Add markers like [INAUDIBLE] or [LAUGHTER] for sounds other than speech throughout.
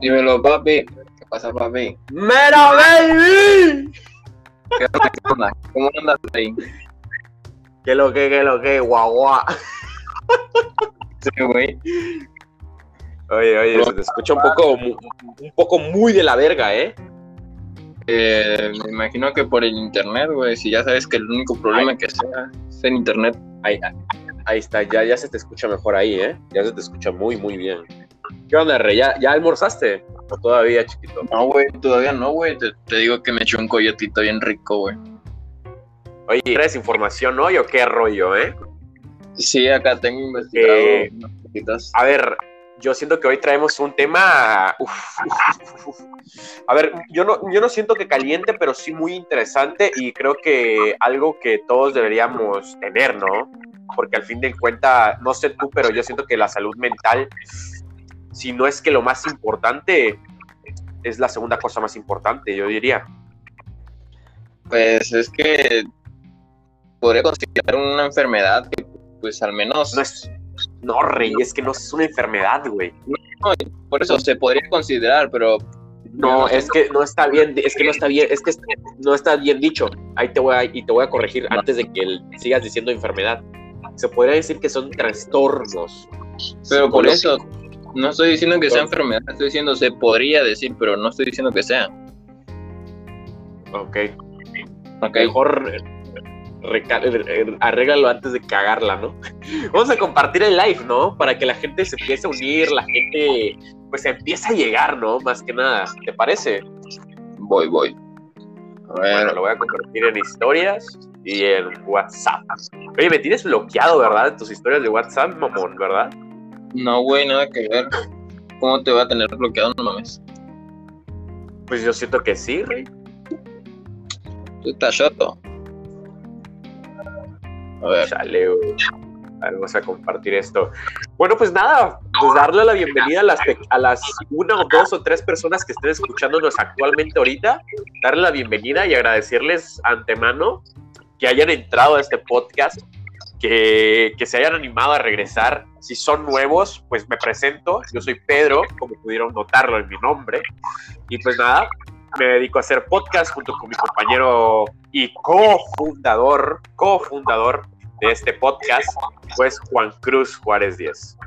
Dímelo, papi. ¿Qué pasa, papi? ¡Mera baby! ¿Qué onda? ¿Cómo andas ahí? ¿Qué lo que, qué lo que, guau, guau? Sí, güey. Oye, oye, se te escucha un poco, un poco muy de la verga, ¿eh? Eh, me imagino que por el internet, güey. Si ya sabes que el único problema que sea es el internet. Ahí, ahí está, ya, ya se te escucha mejor ahí, ¿eh? Ya se te escucha muy, muy bien. ¿Qué onda, Rey? ¿Ya, ya almorzaste? ¿O todavía, chiquito? No, güey, todavía no, güey. Te, te digo que me echó un coyotito bien rico, güey. Oye, ¿traes información hoy o qué rollo, eh? Sí, acá tengo investigado Eh, unas cositas. A ver, yo siento que hoy traemos un tema. uf, uf, uf, uf. A ver, yo no, yo no siento que caliente, pero sí muy interesante y creo que algo que todos deberíamos tener, ¿no? Porque al fin de cuentas, no sé tú, pero yo siento que la salud mental, si no es que lo más importante, es la segunda cosa más importante, yo diría. Pues es que podría considerar una enfermedad que, pues al menos. No es. No, Rey, es que no es una enfermedad, güey. Por eso se podría considerar, pero. No, es que no está bien, es que no está bien, es que no está bien dicho. Ahí te voy a, y te voy a corregir antes de que el- sigas diciendo enfermedad. Se podría decir que son trastornos. Pero por eso. No estoy diciendo que sea enfermedad, estoy diciendo se podría decir, pero no estoy diciendo que sea. Ok. Ok. Mejor reca- eh, arréglalo antes de cagarla, ¿no? [LAUGHS] Vamos a compartir el live, ¿no? Para que la gente se empiece a unir, la gente pues empiece a llegar, ¿no? Más que nada. ¿Te parece? Voy, voy. A Bueno, lo voy a compartir en historias y en WhatsApp. Oye, me tienes bloqueado, ¿verdad? En tus historias de WhatsApp, mamón, ¿verdad? No, güey, nada que ver. ¿Cómo te va a tener bloqueado? No mames. Pues yo siento que sí, Rey. Tú estás choto. A ver, Chale, güey. A ver, Vamos a compartir esto. Bueno, pues nada, pues darle la bienvenida a las, a las una o dos o tres personas que estén escuchándonos actualmente ahorita, darle la bienvenida y agradecerles antemano que hayan entrado a este podcast, que, que se hayan animado a regresar. Si son nuevos, pues me presento. Yo soy Pedro, como pudieron notarlo en mi nombre. Y pues nada, me dedico a hacer podcast junto con mi compañero y cofundador, cofundador de este podcast, pues Juan Cruz Juárez 10.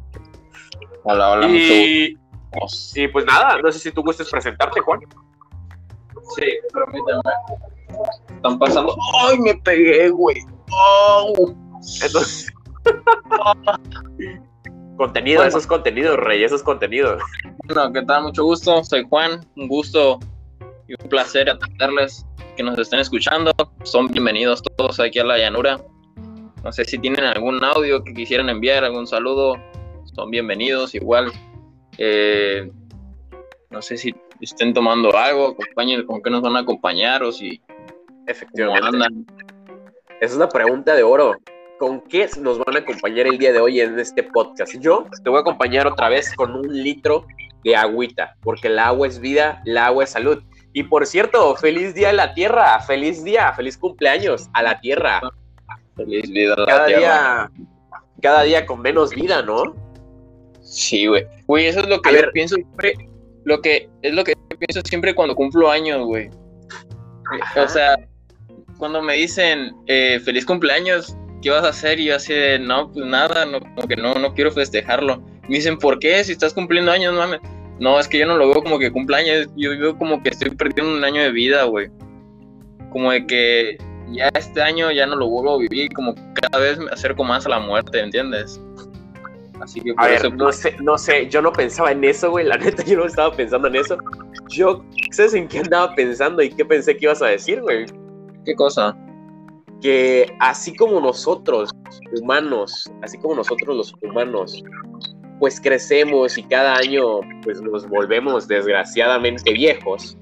hola, hola, mucho Y, gusto. y pues nada, no sé si tú gustes presentarte, Juan. Sí, permíteme. Están pasando. ¡Ay, me pegué, güey! ¡Oh! Entonces, [LAUGHS] contenido, Bueno. eso es contenido, Rey, eso es contenido. Bueno, ¿qué tal? Mucho gusto. Soy Juan. Un gusto y un placer atenderles que nos estén escuchando. Son bienvenidos todos aquí a la llanura. No sé si tienen algún audio que quisieran enviar, algún saludo. Son bienvenidos. Igual, eh, no sé si estén tomando algo, acompañen, con qué nos van a acompañar o si Efectivamente. Esa es una pregunta de oro. ¿Con qué nos van a acompañar el día de hoy en este podcast? Yo te voy a acompañar otra vez con un litro de agüita, porque el agua es vida, el agua es salud. Y por cierto, feliz día a la tierra, feliz día, feliz cumpleaños a la tierra. Feliz vida a la Cada tierra. día, cada día con menos vida, ¿no? Sí, güey. Güey, eso es lo que A yo ver. pienso siempre. Lo que es lo que yo pienso siempre cuando cumplo años, güey. O sea, cuando me dicen eh, feliz cumpleaños, ¿qué vas a hacer? Y yo así de, no, pues nada, no, como que no, no quiero festejarlo. Me dicen, ¿por qué? Si estás cumpliendo años, mames. No, es que yo no lo veo como que cumpleaños, yo veo como que estoy perdiendo un año de vida, güey. Como de que ya este año ya no lo vuelvo a vivir, como cada vez me acerco más a la muerte, ¿entiendes? Así que A por ver, eso, no sé, no sé, yo no pensaba en eso, güey, la [LAUGHS] neta, yo no estaba pensando en eso. Yo, ¿sabes en qué andaba pensando y qué pensé que ibas a decir, güey? ¿qué cosa? Que así como nosotros, humanos, así como nosotros los humanos, pues crecemos y cada año pues nos volvemos desgraciadamente viejos,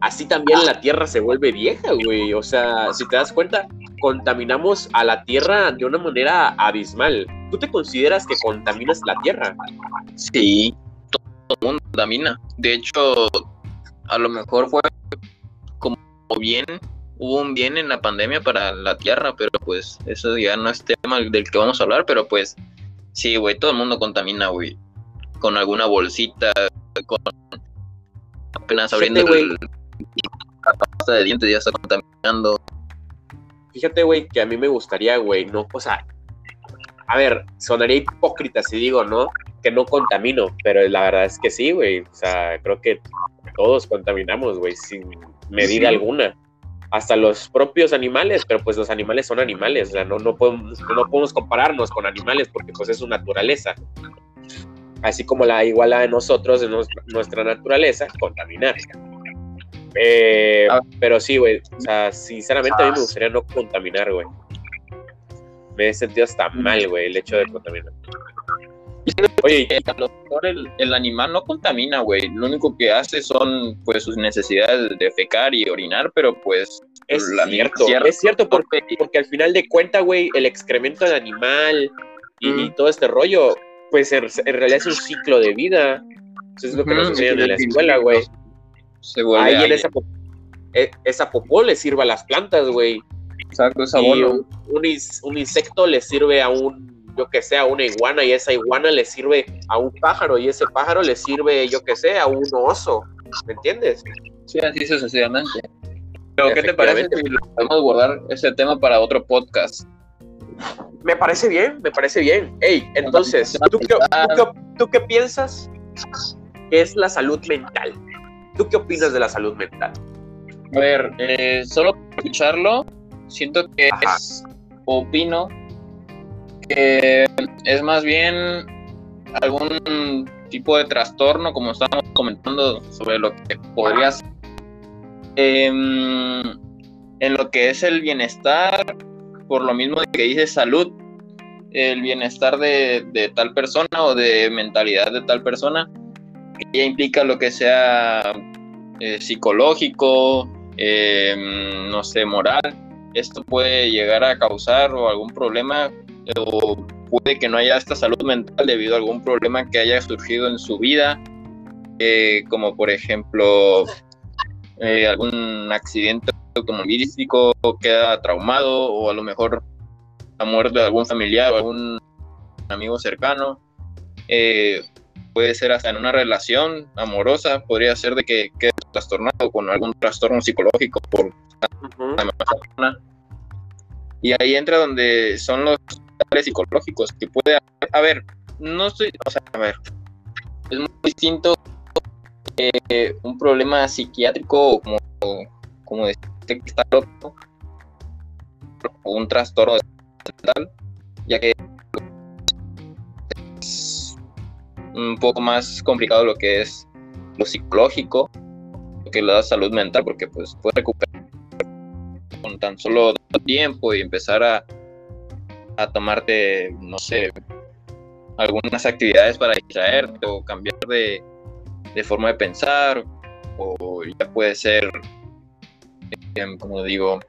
así también la Tierra se vuelve vieja, güey. O sea, si te das cuenta, contaminamos a la Tierra de una manera abismal. ¿Tú te consideras que contaminas la Tierra? Sí, todo el mundo contamina. De hecho, a lo mejor fue como bien, hubo un bien en la pandemia para la Tierra, pero pues eso ya no es tema del que vamos a hablar, pero pues sí, güey, todo el mundo contamina, güey. Con alguna bolsita, con apenas abriendo Fíjate, el, la pasta de dientes ya está contaminando. Fíjate, güey, que a mí me gustaría, güey, no, o sea, a ver, sonaría hipócrita si digo, ¿no? Que no contamino, pero la verdad es que sí, güey. O sea, creo que todos contaminamos, güey, sin medida Sí. alguna. Hasta los propios animales, pero pues los animales son animales, o sea, no, no, podemos, no podemos compararnos con animales porque pues es su naturaleza. Así como la iguala de nosotros, de nos- nuestra naturaleza, contaminar. Eh, Ah. pero sí, güey, o sea, sinceramente a mí me gustaría no contaminar, güey. Me he sentido hasta mal, güey, el hecho de contaminar. Oye, Eh, a lo mejor el, el animal no contamina, güey. Lo único que hace son pues sus necesidades de fecar y orinar, pero pues es la cierto, mierda- es cierto, porque, porque al final de cuentas, güey, el excremento del animal y, y todo este rollo, pues en, en realidad es un ciclo de vida. Eso es lo que nos enseñan en la escuela, güey. se vuelve Ahí en esa, po- e- esa popó le sirve a las plantas, güey. Exacto, es Y abono. un, un insecto le sirve a un, yo que sé, a una iguana, y esa iguana le sirve a un pájaro, y ese pájaro le sirve, yo que sé, a un oso. ¿Me entiendes? Sí, así sucesivamente. Pero, ¿qué te parece si lo podemos guardar ese tema para otro podcast? Me parece bien, me parece bien. Ey, entonces, ¿tú qué, tú qué- tú qué piensas que es la salud mental? ¿Tú qué opinas de la salud mental? A ver, eh, solo escucharlo, siento que Ajá. es, opino que es más bien algún tipo de trastorno, como estábamos comentando sobre lo que podría ser. Em, en lo que es el bienestar, por lo mismo que dice salud, el bienestar de, de tal persona o de mentalidad de tal persona, que ya implica lo que sea eh, psicológico, eh, no sé, moral. Esto puede llegar a causar o algún problema o puede que no haya esta salud mental debido a algún problema que haya surgido en su vida, eh, como por ejemplo eh, algún accidente automovilístico, queda traumado o a lo mejor la muerte de algún familiar o algún amigo cercano. Eh, puede ser hasta en una relación amorosa, podría ser de que quede trastornado con algún trastorno psicológico por Ujú. la misma persona. Y ahí entra donde son los psicológicos, que puede haber, a ver, no estoy, o sea, a ver, es muy distinto eh, un problema psiquiátrico como, como decir que está loco o un trastorno mental, ya que es un poco más complicado lo que es lo psicológico, lo que le da salud mental, porque pues puede recuperar con tan solo tiempo y empezar a, a tomarte, no sé, algunas actividades para distraerte o cambiar de, de forma de pensar, o ya puede ser, eh, como digo,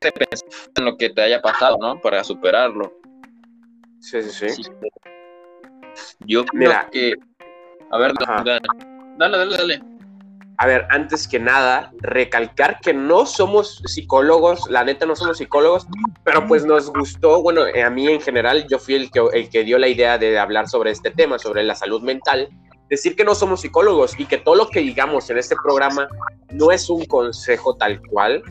pensar en lo que te haya pasado, ¿no? Para superarlo. Sí, sí, sí. Sí. Yo creo Mira. que. A ver, Ajá. dale, dale, dale. dale. A ver, antes que nada, recalcar que no somos psicólogos, la neta no somos psicólogos, pero pues nos gustó, bueno, eh, a mí en general, yo fui el que, el que dio la idea de hablar sobre este tema, sobre la salud mental, decir que no somos psicólogos y que todo lo que digamos en este programa no es un consejo tal cual,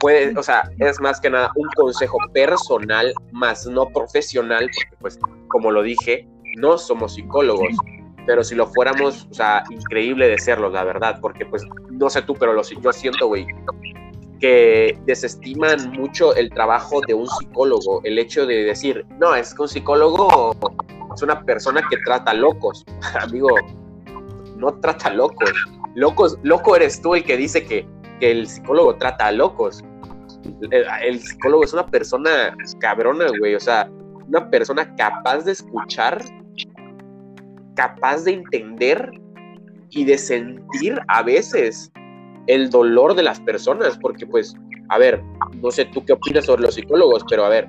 puede, o sea, es más que nada un consejo personal, más no profesional, porque pues, como lo dije, no somos psicólogos pero si lo fuéramos, o sea, increíble de serlo, la verdad, porque pues, no sé tú, pero lo, yo siento, güey, que desestiman mucho el trabajo de un psicólogo, el hecho de decir, no, es que un psicólogo es una persona que trata locos, [LAUGHS] amigo, no trata locos, locos, loco eres tú el que dice que, que el psicólogo trata a locos, el, el psicólogo es una persona cabrona, güey, o sea, una persona capaz de escuchar capaz de entender y de sentir a veces el dolor de las personas, porque pues, a ver, no sé tú qué opinas sobre los psicólogos, pero a ver,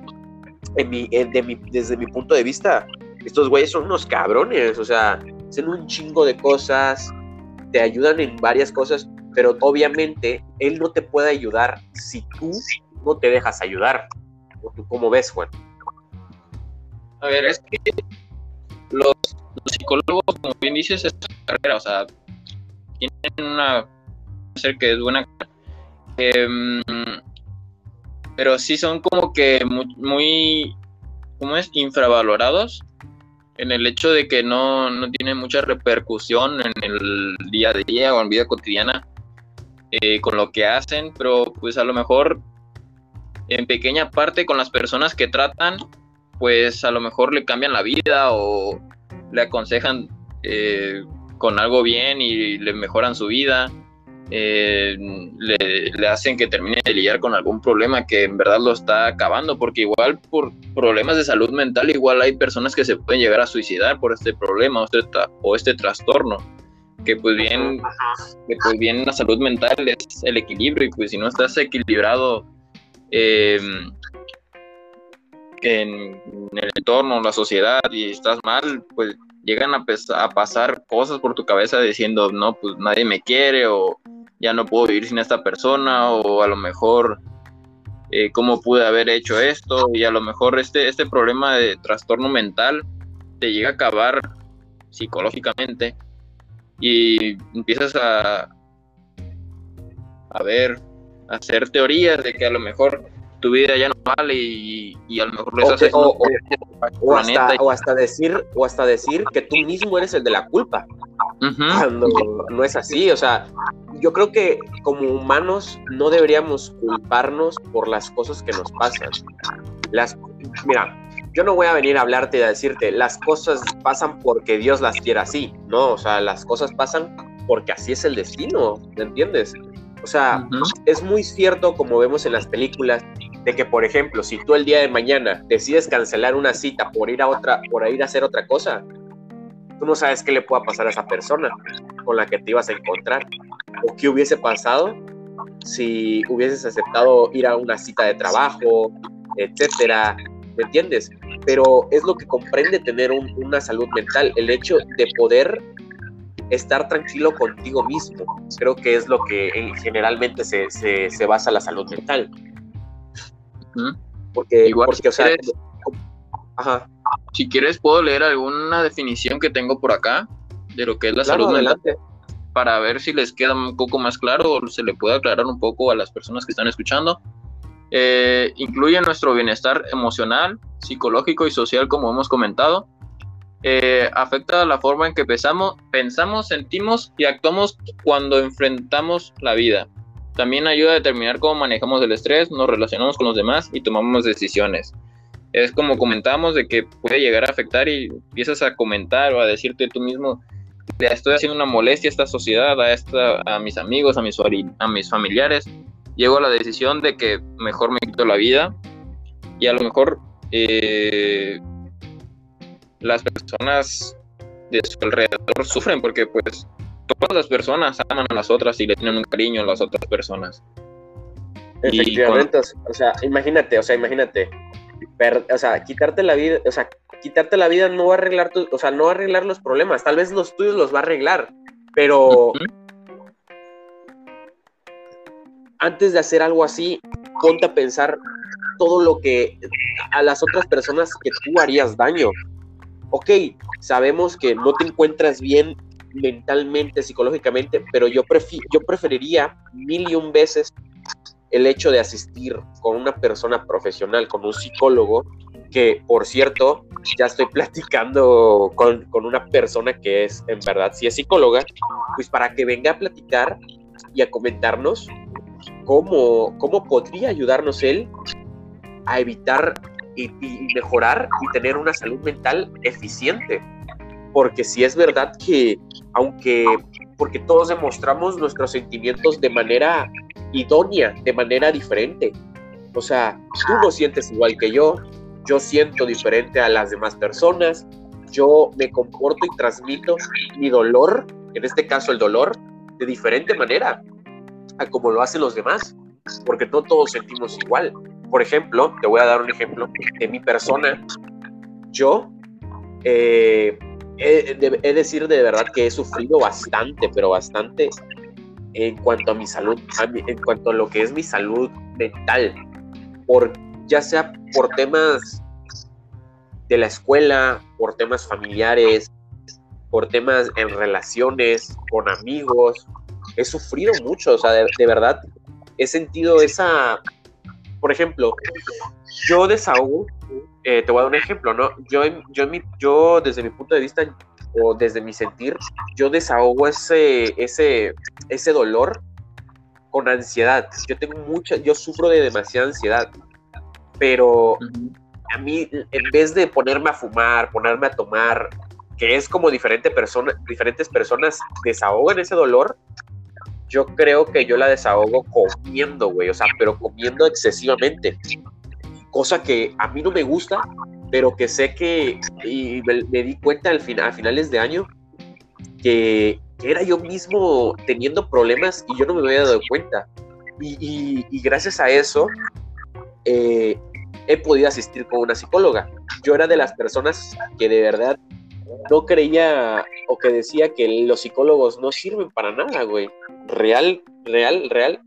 en mi, de mi- desde mi punto de vista, estos güeyes son unos cabrones, o sea, hacen un chingo de cosas, te ayudan en varias cosas, pero obviamente él no te puede ayudar si tú no te dejas ayudar. ¿O tú cómo ves, Juan? A ver, es que los psicólogos, como bien dices, es carrera, o sea, tienen una ser que es buena em, pero sí son como que muy, muy ¿cómo es? infravalorados en el hecho de que no, no tienen mucha repercusión en el día a día o en vida cotidiana eh, con lo que hacen, pero pues a lo mejor en pequeña parte con las personas que tratan, pues a lo mejor le cambian la vida o le aconsejan eh, con algo bien y le mejoran su vida. Eh, le, hacen que termine de lidiar con algún problema que en verdad lo está acabando, porque igual por problemas de salud mental, igual hay personas que se pueden llegar a suicidar por este problema o este, o este trastorno, que pues bien, que pues bien la salud mental es el equilibrio y pues si no estás equilibrado eh, en, el entorno, la sociedad y estás mal, pues llegan a, pasar cosas por tu cabeza diciendo, no, pues nadie me quiere o ya no puedo vivir sin esta persona o a lo mejor eh, cómo pude haber hecho esto y a lo mejor este, este problema de trastorno mental te llega a acabar psicológicamente y empiezas a, a ver, a hacer teorías de que a lo mejor tu vida ya no vale y, a lo mejor lo estás o, o, hasta, o, hasta, decir o hasta decir que tú mismo eres el de la culpa. Cuando no es así o sea yo creo que como humanos no deberíamos culparnos por las cosas que nos pasan. Las mira yo no voy a venir a hablarte y a decirte las cosas pasan porque Dios las quiere así. No o sea las cosas pasan porque así es el destino ¿me entiendes? O sea, es muy cierto, como vemos en las películas, de que, por ejemplo, si tú el día de mañana decides cancelar una cita por ir a otra, por ir a hacer otra cosa, tú no sabes qué le pueda pasar a esa persona con la que te ibas a encontrar o qué hubiese pasado si hubieses aceptado ir a una cita de trabajo, etcétera, ¿me entiendes? Pero es lo que comprende tener una salud mental, el hecho de poder estar tranquilo contigo mismo. Creo que es lo que generalmente se, se, basa la salud mental. Porque, Igual, si quieres, Si quieres, puedo leer alguna definición que tengo por acá de lo que es la salud mental. Para ver si les queda un poco más claro o se le puede aclarar un poco a las personas que están escuchando. Eh, incluye nuestro bienestar emocional, psicológico y social, como hemos comentado eh, afecta la forma en que pensamos, pensamos, sentimos y actuamos cuando enfrentamos la vida. También ayuda a determinar cómo manejamos el estrés, nos relacionamos con los demás y tomamos decisiones. Es como comentamos de que puede llegar a afectar y empiezas a comentar o a decirte tú mismo, estoy haciendo una molestia a esta sociedad, a, esta, a mis amigos, a mis, a mis familiares. Llego a la decisión de que mejor me quito la vida y a lo mejor eh, las personas de su alrededor sufren porque pues todas las personas aman a las otras y le tienen un cariño a las otras personas. Efectivamente, o sea, imagínate, o sea, imagínate, o sea, quitarte la vida, o sea, quitarte la vida no va a arreglar, tu, o sea, no va a arreglar los problemas, tal vez los tuyos los va a arreglar, pero antes de hacer algo así, ponte a pensar todo lo que a las otras personas que tú harías daño ok, sabemos que no te encuentras bien mentalmente, psicológicamente, pero yo, yo preferiría mil y un veces el hecho de asistir con una persona profesional, con un psicólogo, que por cierto, ya estoy [LAUGHS] platicando con, con, una persona que es, en verdad, si es psicóloga, pues para que venga a platicar y a comentarnos cómo, cómo podría ayudarnos él a evitar y, mejorar y tener una salud mental eficiente. Porque si es verdad que, aunque, porque todos demostramos nuestros sentimientos de manera idónea, de manera diferente. O sea, tú no sientes igual que yo, yo siento diferente a las demás personas, yo me comporto y transmito mi dolor, en este caso el dolor, de diferente manera a como lo hacen los demás, porque no todos sentimos igual. Por ejemplo, te voy a dar un ejemplo de mi persona. Yo eh, he, de, decir de verdad que he sufrido bastante, pero bastante en cuanto a mi salud, en cuanto a lo que es mi salud mental, por, ya sea por temas de la escuela, por temas familiares, por temas en relaciones, con amigos. He sufrido mucho, o sea, de, verdad, he sentido esa, por ejemplo, yo desahogo, eh, te voy a dar un ejemplo, ¿no? Yo, yo, yo desde mi punto de vista o desde mi sentir, yo desahogo ese, ese, ese dolor con ansiedad. Yo tengo mucha, yo sufro de demasiada ansiedad, pero a mí, en vez de ponerme a fumar, ponerme a tomar, que es como diferente persona, diferentes personas desahogan ese dolor, yo creo que yo la desahogo comiendo, güey, o sea, pero comiendo excesivamente. Cosa que a mí no me gusta, pero que sé que, y me, di cuenta al final, a finales de año, que, era yo mismo teniendo problemas y yo no me había dado cuenta. Y, gracias a eso, eh, he podido asistir con una psicóloga. Yo era de las personas que de verdad no creía o que decía que los psicólogos no sirven para nada, güey. Real, real, real.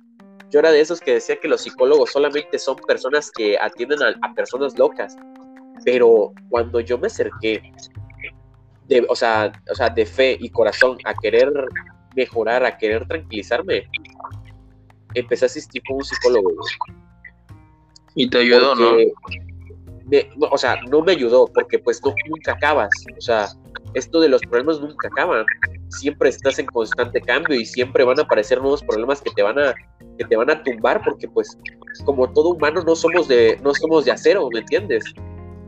Yo era de esos que decía que los psicólogos solamente son personas que atienden a, personas locas. Pero cuando yo me acerqué, de, o, sea, o sea, de fe y corazón a querer mejorar, a querer tranquilizarme, empecé a asistir con un psicólogo. Y te ayudó, ¿no? O sea, no me ayudó porque pues no, nunca acabas. O sea, esto de los problemas nunca acaban. Siempre estás en constante cambio y siempre van a aparecer nuevos problemas que te van a, que te van a tumbar porque pues como todo humano no somos de, no somos de acero, ¿me entiendes?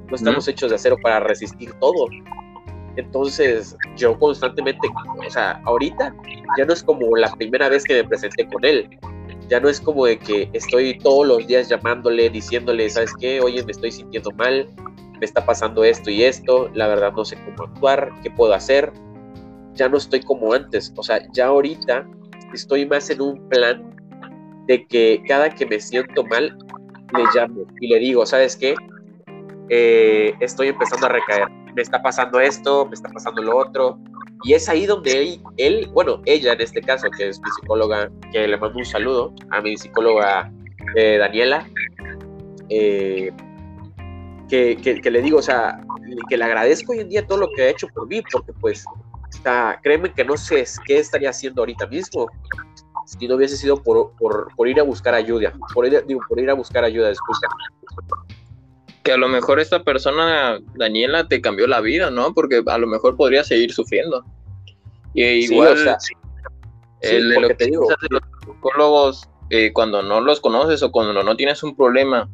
No estamos hechos de acero para resistir todo. Entonces, yo constantemente, o sea, ahorita ya no es como la primera vez que me presenté con él. Ya no es como de que estoy todos los días llamándole, diciéndole, ¿sabes qué? Oye, me estoy sintiendo mal, me está pasando esto y esto, la verdad no sé cómo actuar, qué puedo hacer. Ya no estoy como antes, o sea, ya ahorita estoy más en un plan de que cada que me siento mal, le llamo y le digo, ¿sabes qué? Eh, estoy empezando a recaer, me está pasando esto, me está pasando lo otro, y es ahí donde él, bueno, ella en este caso, que es mi psicóloga, que le mando un saludo a mi psicóloga eh, Daniela, eh, que, que, le digo, o sea, que le agradezco hoy en día todo lo que ha hecho por mí, porque pues, está, créeme que no sé qué estaría haciendo ahorita mismo si no hubiese sido por, por, por ir a buscar ayuda, por ir, digo, por ir a buscar ayuda, disculpa que a lo mejor esta persona, Daniela, te cambió la vida, ¿no? Porque a lo mejor podría seguir sufriendo. Y igual, o sea, lo que te digo. De los psicólogos, eh, cuando no los conoces o cuando no tienes un problema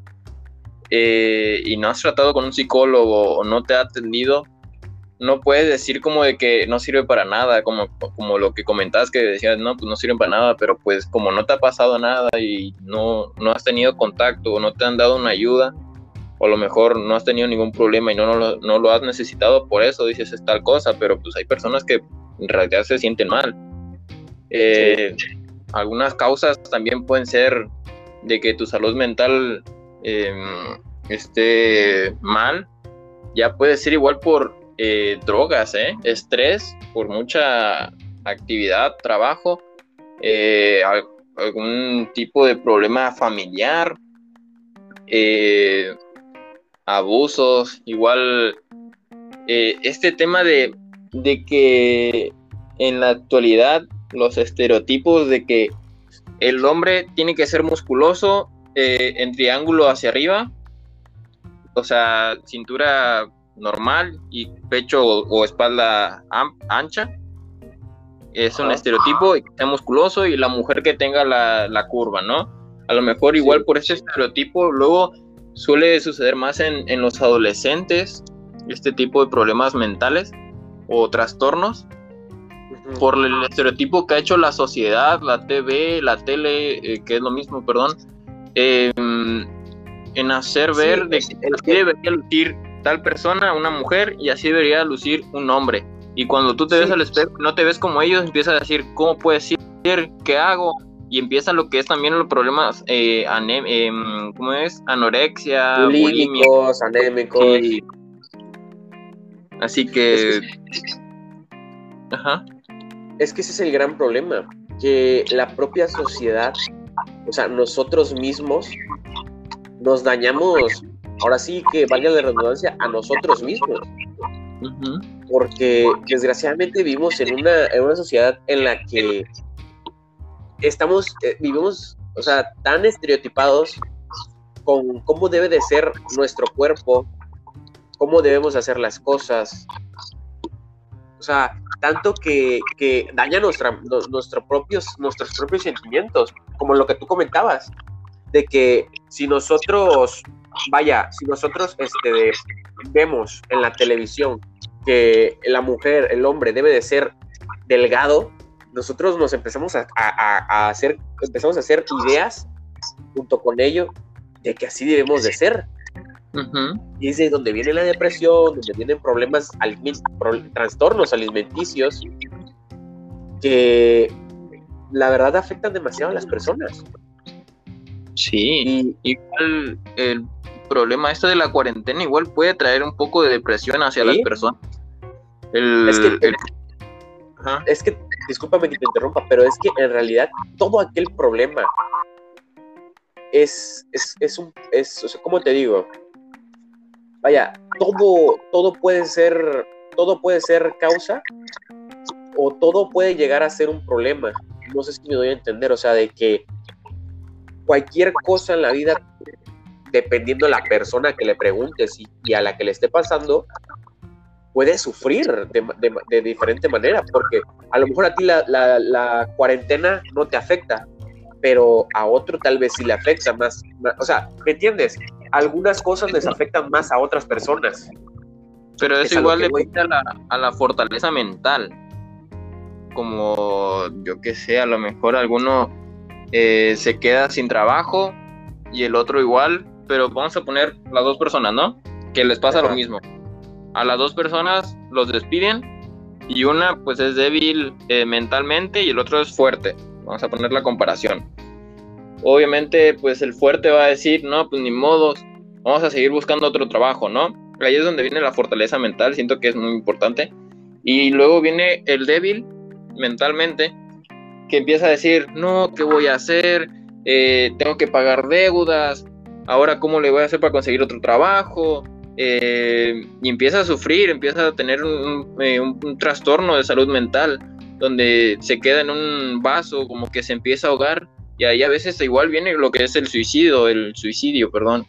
eh, y no has tratado con un psicólogo o no te ha atendido, no puedes decir como de que no sirve para nada, como, como lo que comentabas que decías, no, pues no sirve para nada, pero pues como no te ha pasado nada y no, no has tenido contacto o no te han dado una ayuda, o a lo mejor no has tenido ningún problema y no, no, lo has necesitado, por eso dices es tal cosa, pero pues hay personas que en realidad se sienten mal. Eh, algunas causas también pueden ser de que tu salud mental em, esté mal, ya puede ser igual por eh, drogas, ¿eh? estrés, por mucha actividad, trabajo, algún tipo de problema familiar, eh, abusos, igual eh, este tema de, que en la actualidad los estereotipos de que el hombre tiene que ser musculoso eh, en triángulo hacia arriba, o sea, cintura normal y pecho o, espalda ancha. Es un estereotipo y que sea musculoso y la mujer que tenga la, la curva, ¿no? A lo mejor igual por ese estereotipo luego Suele suceder más en, los adolescentes este tipo de problemas mentales o trastornos por el estereotipo que ha hecho la sociedad, la TV, la tele, eh, que es lo mismo, perdón, em, en hacer ver de que así debería lucir tal persona, una mujer, y así debería lucir un hombre. Y cuando tú te ves al espejo no te ves como ellos, empiezas a decir, ¿cómo puede ser? ¿Qué hago? Y empieza lo que es también los problemas, eh, em, ¿cómo es? Anorexia, bulímicos, anémicos. Así que... Ajá. Es que ese es el gran problema, que la propia sociedad, o sea, nosotros mismos nos dañamos, ahora sí que valga la redundancia, a nosotros mismos. porque desgraciadamente vivimos en una, en una sociedad en la que estamos, eh, vivimos, o sea, tan estereotipados con cómo debe de ser nuestro cuerpo, cómo debemos hacer las cosas. O sea, tanto que, que daña nuestra, nuestro propios, nuestros propios sentimientos, como lo que tú comentabas, de que si nosotros, vaya, si nosotros este, vemos en la televisión que la mujer, el hombre debe de ser delgado, nosotros nos empezamos a, a hacer, empezamos a hacer ideas junto con ello de que así debemos de ser. Y es de donde viene la depresión, donde vienen problemas, trastornos alimenticios, que la verdad afectan demasiado a las personas. Sí, igual el problema este de la cuarentena igual puede traer un poco de depresión hacia las personas. es, que, es que, discúlpame que te interrumpa, pero es que en realidad todo aquel problema es, es, es un, es, o sea, ¿cómo te digo? Vaya, todo, todo puede ser, todo puede ser causa o todo puede llegar a ser un problema. No sé si me doy a entender, o sea, de que cualquier cosa en la vida, dependiendo de la persona que le preguntes y, a la que le esté pasando, puede sufrir de, diferente manera, porque a lo mejor a ti la, la cuarentena no te afecta, pero a otro tal vez sí le afecta más, O sea, ¿me entiendes? Algunas cosas les afectan más a otras personas. Pero eso igual le afecta a la, fortaleza mental. Como, yo qué sé, a lo mejor alguno eh, se queda sin trabajo y el otro igual, pero vamos a poner las dos personas, ¿no? Que les pasa lo mismo. A las dos personas los despiden y una pues es débil eh, mentalmente y el otro es fuerte. Vamos a poner la comparación. Obviamente, pues el fuerte va a decir, no, pues ni modos, vamos a seguir buscando otro trabajo, ¿no? Ahí es donde viene la fortaleza mental, siento que es muy importante. Y luego viene el débil mentalmente, que empieza a decir, no, ¿qué voy a hacer? Eh, tengo que pagar deudas, ahora cómo le voy a hacer para conseguir otro trabajo. Eh, y empieza a sufrir, empieza a tener un, eh, un trastorno de salud mental donde se queda en un vaso, como que se empieza a ahogar, y ahí a veces igual viene lo que es el suicidio, el suicidio, perdón.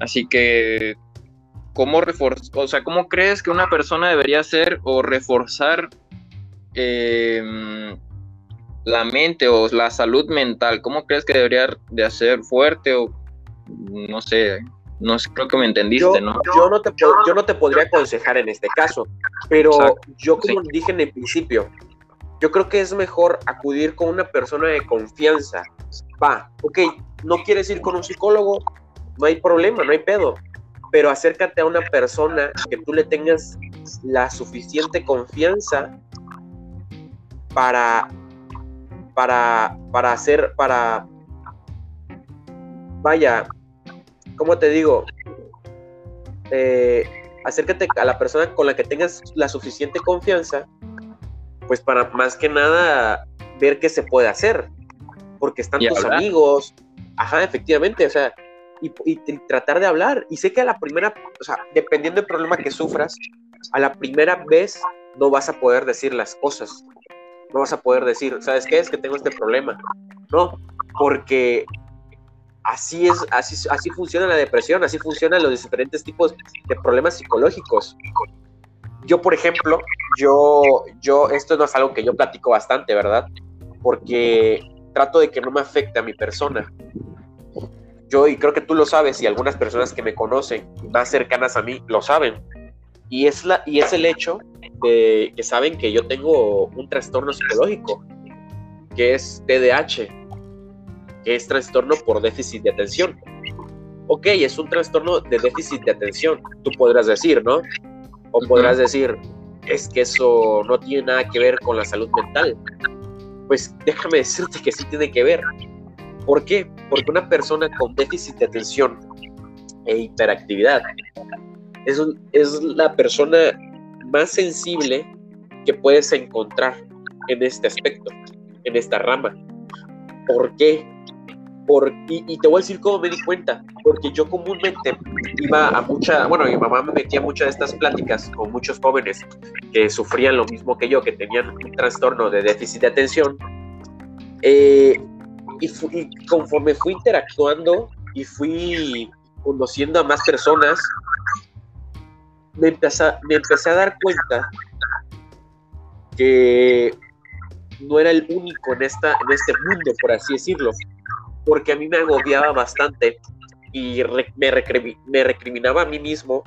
Así que, ¿cómo o sea, cómo crees que una persona debería hacer o reforzar em, la mente o la salud mental? ¿Cómo crees que debería de hacer fuerte o no sé, no creo que me entendiste, ¿no? Yo no, te, yo no te podría aconsejar en este caso, pero yo como dije en el principio, yo creo que es mejor acudir con una persona de confianza. Va, ok, no quieres ir con un psicólogo, no hay problema, no hay pedo, pero acércate a una persona que tú le tengas la suficiente confianza para, para, para hacer, para, vaya, ¿cómo te digo? Eh, acércate a la persona con la que tengas la suficiente confianza, pues para más que nada ver qué se puede hacer, porque están tus amigos, ajá, efectivamente, o sea, y, tratar de hablar. Y sé que a la primera, o sea, dependiendo del problema que sufras, a la primera vez no vas a poder decir las cosas, no vas a poder decir, ¿sabes qué? Es que tengo este problema. No, porque así es, así, así funciona la depresión, así funcionan los diferentes tipos de problemas psicológicos. Yo, por ejemplo, yo, yo, esto no es algo que yo platico bastante, ¿verdad? Porque trato de que no me afecte a mi persona. Yo, y creo que tú lo sabes, y algunas personas que me conocen, más cercanas a mí, lo saben. Y es, la, y es el hecho de que saben que yo tengo un trastorno psicológico, que es TDAH, es trastorno por déficit de atención. Ok, es un trastorno de déficit de atención, tú podrás decir, ¿no? O podrás decir, es que eso no tiene nada que ver con la salud mental. Pues déjame decirte que sí tiene que ver. ¿Por qué? Porque una persona con déficit de atención e hiperactividad es, es la persona más sensible que puedes encontrar en este aspecto, en esta rama. ¿Por qué? Y, te voy a decir cómo me di cuenta, porque yo comúnmente iba a mucha, bueno, mi mamá me metía muchas de estas pláticas con muchos jóvenes que sufrían lo mismo que yo, que tenían un trastorno de déficit de atención. Eh, y, conforme fui interactuando y fui conociendo a más personas, me empecé, me empecé a dar cuenta que no era el único en, esta, en este mundo, por así decirlo, porque a mí me agobiaba bastante y me, recriminaba a mí mismo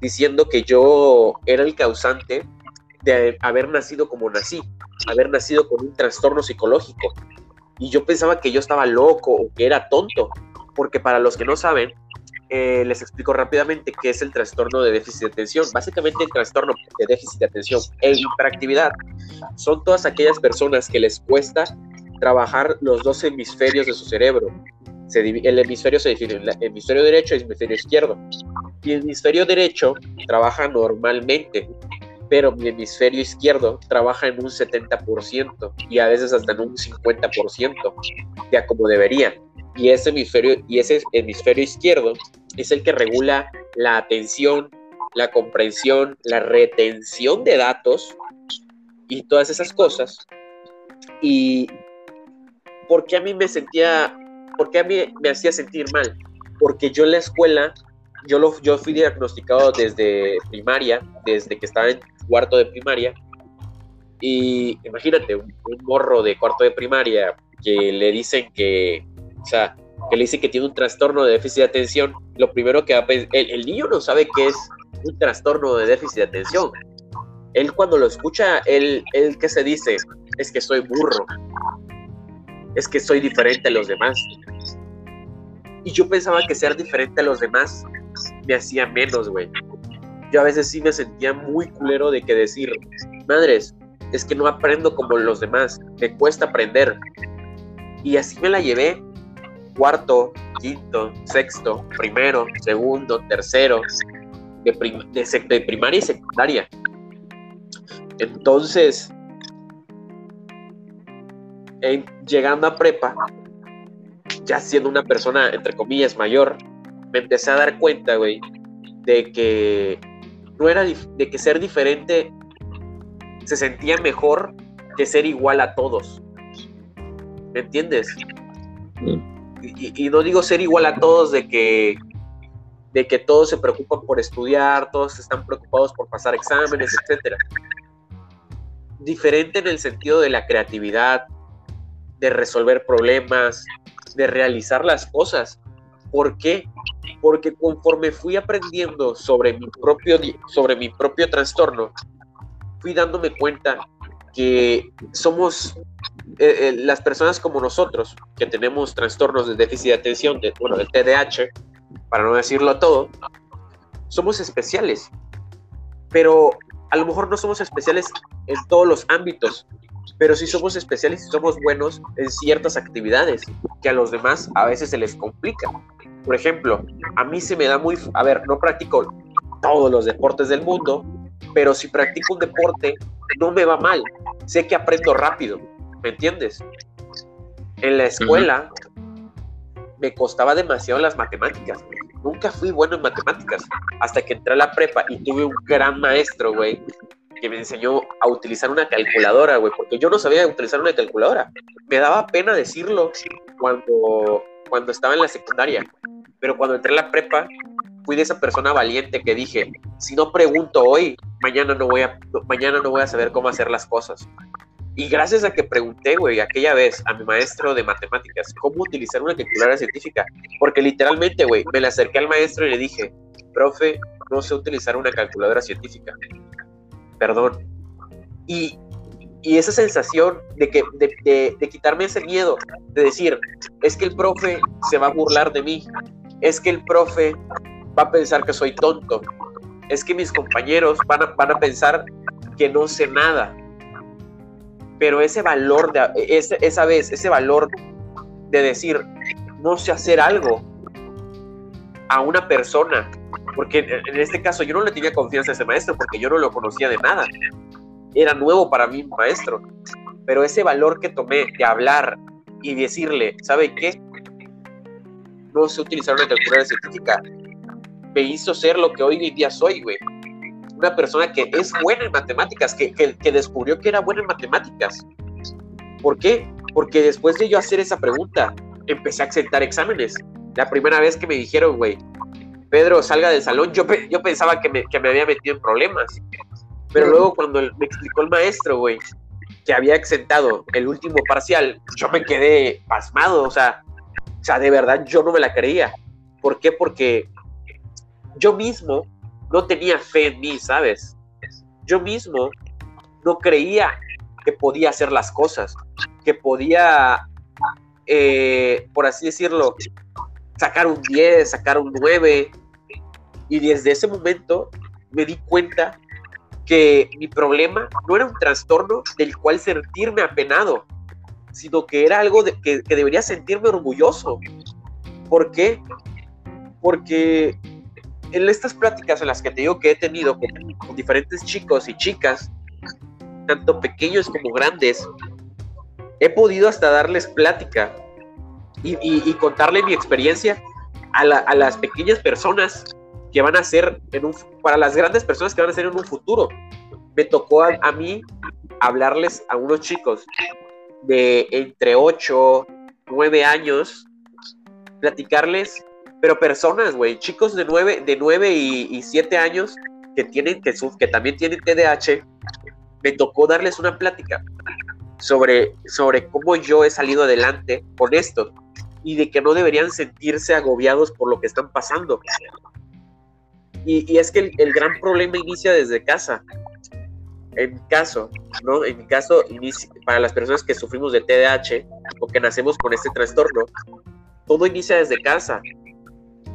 diciendo que yo era el causante de haber nacido como nací, haber nacido con un trastorno psicológico. Y yo pensaba que yo estaba loco o que era tonto, porque para los que no saben, eh, les explico rápidamente qué es el trastorno de déficit de atención. Básicamente el trastorno de déficit de atención e hiperactividad son todas aquellas personas que les cuesta trabajar los dos hemisferios de su cerebro. el hemisferio se define el hemisferio derecho y el hemisferio izquierdo. El hemisferio derecho trabaja normalmente, pero mi hemisferio izquierdo trabaja en un 70% y a veces hasta en un 50%, ya como debería y ese hemisferio, y ese hemisferio izquierdo es el que regula la atención, la comprensión, la retención de datos y todas esas cosas. Y ¿por qué a mí me sentía, por qué a mí me hacía sentir mal? Porque yo en la escuela, yo, lo, yo fui diagnosticado desde primaria, desde que estaba en cuarto de primaria, y imagínate, un, un morro de cuarto de primaria que le dicen que o sea, que le dice que tiene un trastorno de déficit de atención, lo primero que pensar, el, niño no sabe qué es un trastorno de déficit de atención. Él cuando lo escucha, él, él ¿qué se dice? Es que soy burro. Es que soy diferente a los demás. Y yo pensaba que ser diferente a los demás me hacía menos, güey. Yo a veces sí me sentía muy culero de que decir, madres, es que no aprendo como los demás, me cuesta aprender. Y así me la llevé cuarto, quinto, sexto, primero, segundo, tercero, de, de, primaria y secundaria. Entonces, llegando a prepa, ya siendo una persona, entre comillas, mayor, me empecé a dar cuenta, güey, de que no era de que ser diferente se sentía mejor que ser igual a todos. ¿Me entiendes? Mm y, no digo ser igual a todos de que, de que todos se preocupan por estudiar, todos están preocupados por pasar exámenes, etc. Diferente en el sentido de la creatividad, de resolver problemas, de realizar las cosas. ¿Por qué? Porque conforme fui aprendiendo sobre mi propio, sobre mi propio trastorno, fui dándome cuenta que somos eh, eh, las personas como nosotros, que tenemos trastornos de déficit de atención, de, bueno, del TDAH, para no decirlo todo, somos especiales. Pero a lo mejor no somos especiales en todos los ámbitos, pero sí somos especiales y somos buenos en ciertas actividades que a los demás a veces se les complica. Por ejemplo, a mí se me da muy... A ver, no practico todos los deportes del mundo, pero si practico un deporte, no me va mal. Sé que aprendo rápido ¿Me entiendes? En la escuela me costaba demasiado las matemáticas. Nunca fui bueno en matemáticas. Hasta que entré a la prepa y tuve un gran maestro, güey, que me enseñó a utilizar una calculadora, güey, porque yo no sabía utilizar una calculadora. Me daba pena decirlo cuando, cuando estaba en la secundaria. Pero cuando entré a la prepa, fui de esa persona valiente que dije, si no pregunto hoy, mañana no voy a, mañana no voy a saber cómo hacer las cosas. Y gracias a que pregunté, güey, aquella vez a mi maestro de matemáticas cómo utilizar una calculadora científica, porque literalmente, güey, me le acerqué al maestro y le dije, profe, no sé utilizar una calculadora científica. Perdón. Y, y esa sensación de, que, de, de quitarme ese miedo, de decir, es que el profe se va a burlar de mí, es que el profe va a pensar que soy tonto, es que mis compañeros van a, van a pensar que no sé nada pero ese valor, de, esa vez, ese valor de decir, no sé hacer algo a una persona, porque en, este caso yo no le tenía confianza a ese maestro porque yo no lo conocía de nada, era nuevo para mí maestro, pero ese valor que tomé de hablar y decirle, ¿sabe qué? no sé utilizar una calculadora científica, me hizo ser lo que hoy en día soy, güey. Una persona que es buena en matemáticas, que, que, descubrió que era buena en matemáticas. ¿Por qué? Porque después de yo hacer esa pregunta, empecé a exentar exámenes. La primera vez que me dijeron, güey, Pedro, salga del salón, yo, yo pensaba que me, que me había metido en problemas. Pero luego cuando me explicó el maestro, güey, que había exentado el último parcial, yo me quedé pasmado, o sea, o sea, de verdad yo no me la creía. ¿Por qué? Porque yo mismo no tenía fe en mí, ¿sabes? Yo mismo no creía que podía hacer las cosas, que podía, eh, por así decirlo, sacar un 10, sacar un 9. Y desde ese momento me di cuenta que mi problema no era un trastorno del cual sentirme apenado, sino que era algo de, que, debería sentirme orgulloso. ¿Por qué? Porque en estas pláticas en las que te digo que he tenido con, diferentes chicos y chicas, tanto pequeños como grandes, he podido hasta darles plática y, contarle mi experiencia a, a, las pequeñas personas que van a ser, en un, para las grandes personas que van a ser en un futuro. Me tocó a, mí hablarles a unos chicos de entre 8, 9 años, platicarles, pero personas, güey, chicos de 9, de 9 y, 7 años que, tienen, que, que también tienen TDAH, me tocó darles una plática sobre, sobre cómo yo he salido adelante con esto y de que no deberían sentirse agobiados por lo que están pasando. Y, es que el, gran problema inicia desde casa. En caso, ¿no? En mi caso, para las personas que sufrimos de TDAH o que nacemos con este trastorno, todo inicia desde casa.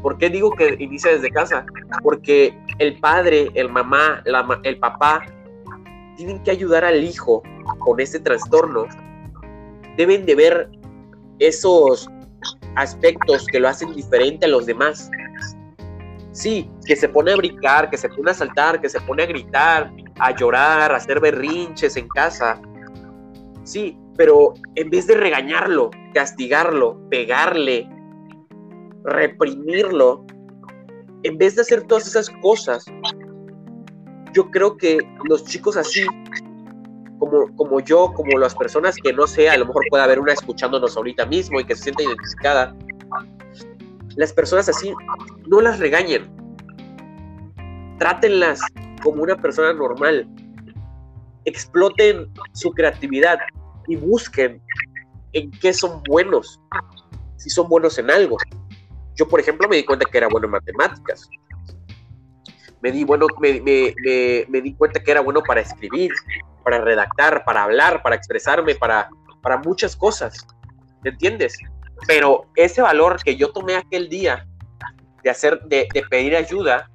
¿Por qué digo que inicia desde casa? Porque el padre, el mamá, el papá, tienen que ayudar al hijo con este trastorno. Deben de ver esos aspectos que lo hacen diferente a los demás. Sí, que se pone a brincar, que se pone a saltar, que se pone a gritar, a llorar, a hacer berrinches en casa. Sí, pero en vez de regañarlo, castigarlo, pegarle, reprimirlo, en vez de hacer todas esas cosas, yo creo que los chicos así, como, como yo, como las personas que no sé, a lo mejor puede haber una escuchándonos ahorita mismo y que se sienta identificada, las personas así, no las regañen. Trátenlas como una persona normal. Exploten su creatividad y busquen en qué son buenos. Si son buenos en algo. Yo, por ejemplo, me di cuenta que era bueno en matemáticas. Me di, bueno, me, me di cuenta que era bueno para escribir, para redactar, para hablar, para expresarme, para, para muchas cosas. ¿Me entiendes? Pero ese valor que yo tomé aquel día de hacer, de, pedir ayuda,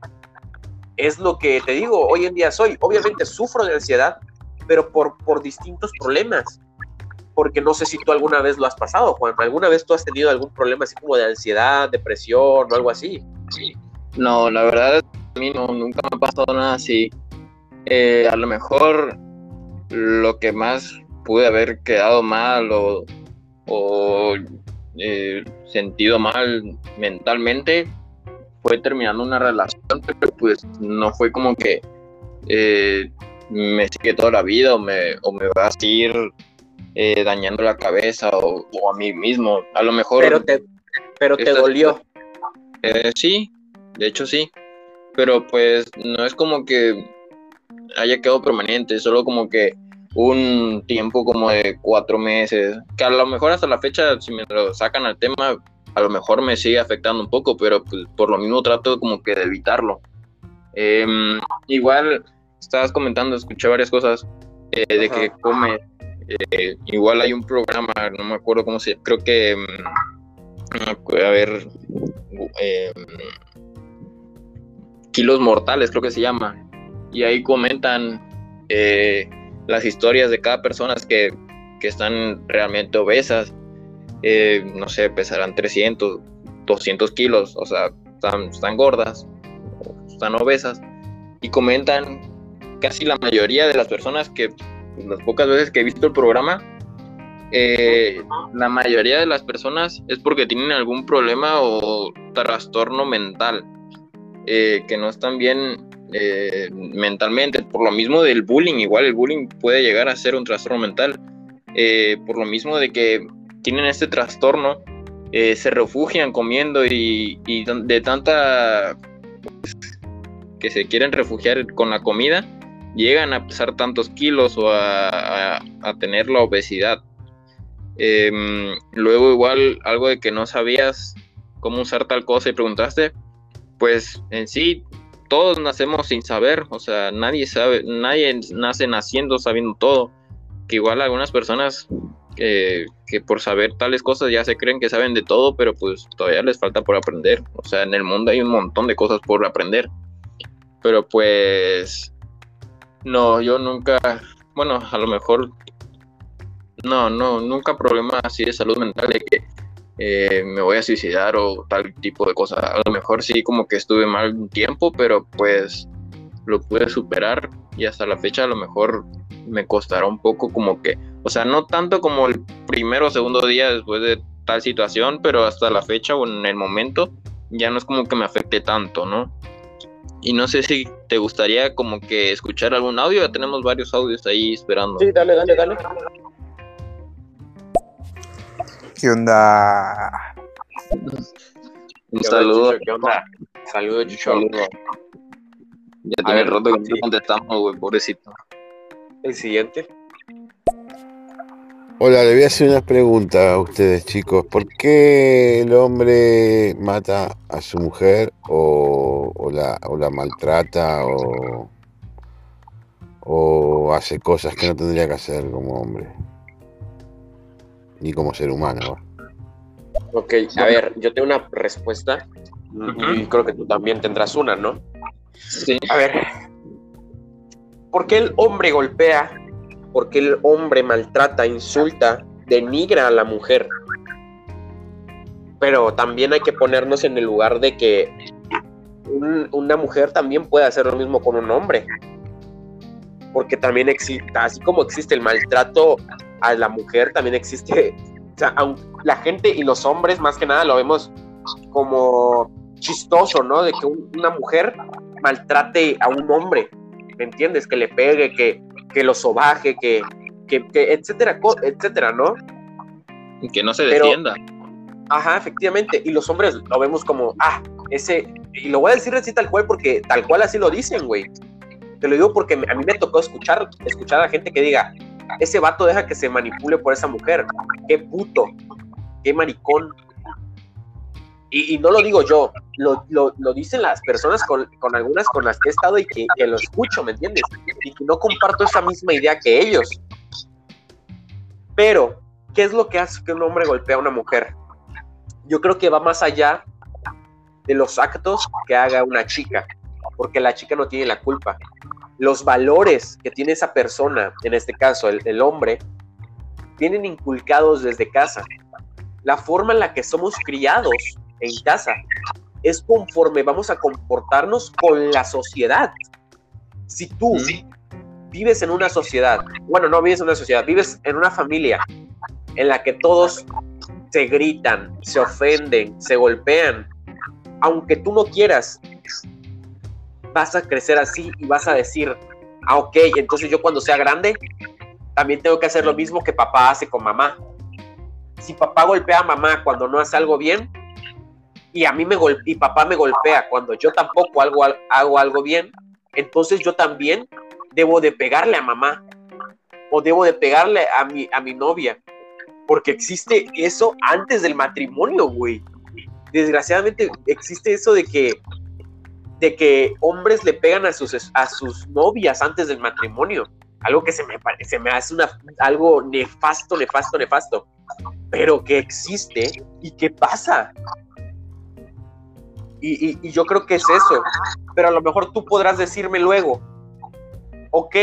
es lo que te digo, hoy en día soy. Obviamente sufro de ansiedad, pero por, por distintos problemas. Porque no sé si tú alguna vez lo has pasado, Juan. ¿Alguna vez tú has tenido algún problema así como de ansiedad, depresión o algo así? No, la verdad, a mí no, nunca me ha pasado nada así. Eh, a lo mejor lo que más pude haber quedado mal o, o eh, sentido mal mentalmente fue terminando una relación, pero pues no fue como que eh, me sigue toda la vida o me, o me va a seguir eh, dañando la cabeza o, a mí mismo. A lo mejor... Pero te, pero te dolió. sí, de hecho sí. Pero pues no es como que haya quedado permanente, solo como que un tiempo como de cuatro meses, que a lo mejor hasta la fecha, si me lo sacan al tema, a lo mejor me sigue afectando un poco, pero pues, por lo mismo trato como que de evitarlo. Em, igual, estabas comentando, escuché varias cosas eh, de que come. Eh, igual hay un programa, no me acuerdo cómo se creo que, mm, a ver, em, Kilos Mortales, creo que se llama. Y ahí comentan eh, las historias de cada persona que, que están realmente obesas. Eh, no sé, pesarán 300, 200 kilos, o sea, están, están gordas, están obesas. Y comentan casi la mayoría de las personas que, las pocas veces que he visto el programa, eh, la mayoría de las personas es porque tienen algún problema o trastorno mental, eh, que no están bien eh, mentalmente, por lo mismo del bullying, igual el bullying puede llegar a ser un trastorno mental, por lo mismo de que tienen este trastorno, se refugian comiendo y, de tanta que se quieren refugiar con la comida, llegan a pesar tantos kilos o a tener la obesidad. Em, luego igual algo de que no sabías cómo usar tal cosa y preguntaste, pues en sí todos nacemos sin saber, o sea, nadie sabe, nadie nace naciendo sabiendo todo, que igual algunas personas que por saber tales cosas ya se creen que saben de todo, pero pues todavía les falta por aprender, o sea, en el mundo hay un montón de cosas por aprender, pero pues no, yo nunca, bueno, a lo mejor no, no, nunca problemas así de salud mental de que eh, me voy a suicidar o tal tipo de cosas. A lo mejor sí como que estuve mal un tiempo, pero pues lo pude superar y hasta la fecha a lo mejor me costará un poco como que, o sea, no tanto como el primero o segundo día después de tal situación, pero hasta la fecha o en el momento ya no es como que me afecte tanto, ¿no? Y no sé si te gustaría como que escuchar algún audio, ya tenemos varios audios ahí esperando. Sí, dale, dale, dale. ¿Qué onda? Un saludo. ¿Qué onda? Saludos, Chucho. Ya tiene rato que no contestamos, güey, pobrecito. El siguiente. Hola, le voy a hacer una pregunta a ustedes, chicos. ¿Por qué el hombre mata a su mujer o, la, o la, maltrata o, o hace cosas que no tendría que hacer como hombre? Ni como ser humano. Ok, a ver, yo tengo una respuesta y creo que tú también tendrás una, ¿no? Sí. A ver, ¿por qué el hombre golpea? ¿Por qué el hombre maltrata, insulta, denigra a la mujer? Pero también hay que ponernos en el lugar de que una mujer también puede hacer lo mismo con un hombre. Porque también existe, así como existe el maltrato a la mujer también existe, o sea, la gente y los hombres más que nada lo vemos como chistoso, ¿no? De que una mujer maltrate a un hombre, ¿me entiendes? Que le pegue, que, que lo sobaje, que, que, etcétera, etcétera, ¿no? Y que no se defienda. ajá, efectivamente, y los hombres lo vemos como, ah, ese, y lo voy a decir así tal cual porque tal cual así lo dicen, güey. Te lo digo porque a mí me tocó escuchar, escuchar a gente que diga, ese vato deja que se manipule por esa mujer. Qué puto, qué maricón. Y, no lo digo yo, lo, dicen las personas con, algunas con las que he estado y que, lo escucho, ¿me entiendes? Y que no comparto esa misma idea que ellos. Pero, ¿qué es lo que hace que un hombre golpea a una mujer? Yo creo que va más allá de los actos que haga una chica, porque la chica no tiene la culpa los valores que tiene esa persona, en este caso el, hombre, tienen inculcados desde casa. La forma en la que somos criados en casa es conforme vamos a comportarnos con la sociedad. Si tú vives en una sociedad, bueno, no vives en una sociedad, vives en una familia en la que todos se gritan, se ofenden, se golpean, aunque tú no quieras, vas a crecer así y vas a decir, ah, ok, entonces yo cuando sea grande, también tengo que hacer lo mismo que papá hace con mamá. Si papá golpea a mamá cuando no hace algo bien, y a mí me y papá me golpea cuando yo tampoco hago, hago algo bien, entonces yo también debo de pegarle a mamá o debo de pegarle a mi, a mi novia, porque existe eso antes del matrimonio, güey. Desgraciadamente existe eso de que de que hombres le pegan a sus, a sus novias antes del matrimonio. Algo que se me, se me hace una, algo nefasto, nefasto, nefasto. Pero que existe y que pasa. Y, yo creo que es eso. Pero a lo mejor tú podrás decirme luego, ok,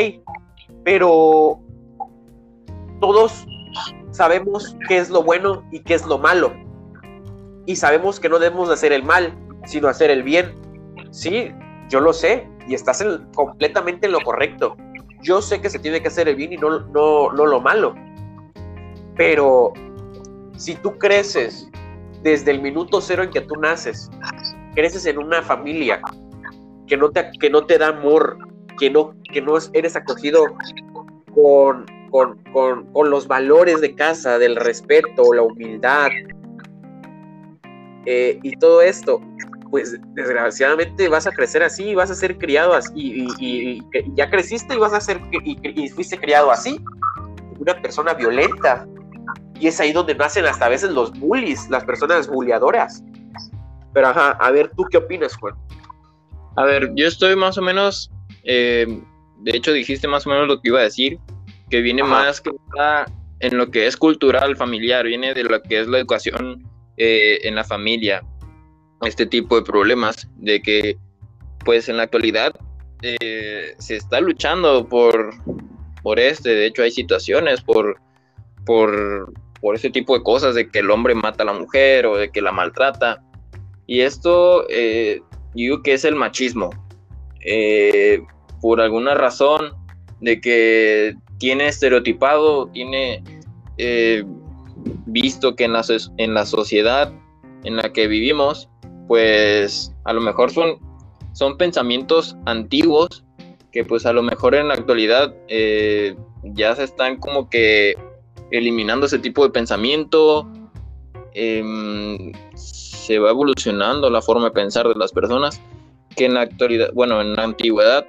pero todos sabemos qué es lo bueno y qué es lo malo. Y sabemos que no debemos hacer el mal, sino hacer el bien. Sí, yo lo sé y estás completamente en lo correcto. Yo sé que se tiene que hacer el bien y no, no, no lo malo. Pero si tú creces desde el minuto cero en que tú naces, creces en una familia que no te, que no te da amor, que no, que no eres acogido con, con, los valores de casa, del respeto, la humildad eh, y todo esto, pues desgraciadamente vas a crecer así, vas a ser criado así, y, ya creciste y vas a ser, y, fuiste criado así, una persona violenta. Y es ahí donde nacen hasta a veces los bullies, las personas bulliadoras. Pero ajá, a ver, ¿tú qué opinas, Juan? A ver, yo estoy más o menos, eh, de hecho dijiste más o menos lo que iba a decir, que viene más que nada en lo que es cultural, familiar, viene de lo que es la educación eh, en la familia este tipo de problemas, de que pues en la actualidad eh, se está luchando por, por este, de hecho hay situaciones por, por, por este tipo de cosas, de que el hombre mata a la mujer o de que la maltrata. Y esto eh, digo que es el machismo. Eh, por alguna razón de que tiene estereotipado, tiene visto que en la, en la sociedad en la que vivimos pues a lo mejor son, son pensamientos antiguos que pues a lo mejor en la actualidad eh, ya se están como que eliminando ese tipo de pensamiento, em, se va evolucionando la forma de pensar de las personas, que en la actualidad, bueno, en la antigüedad,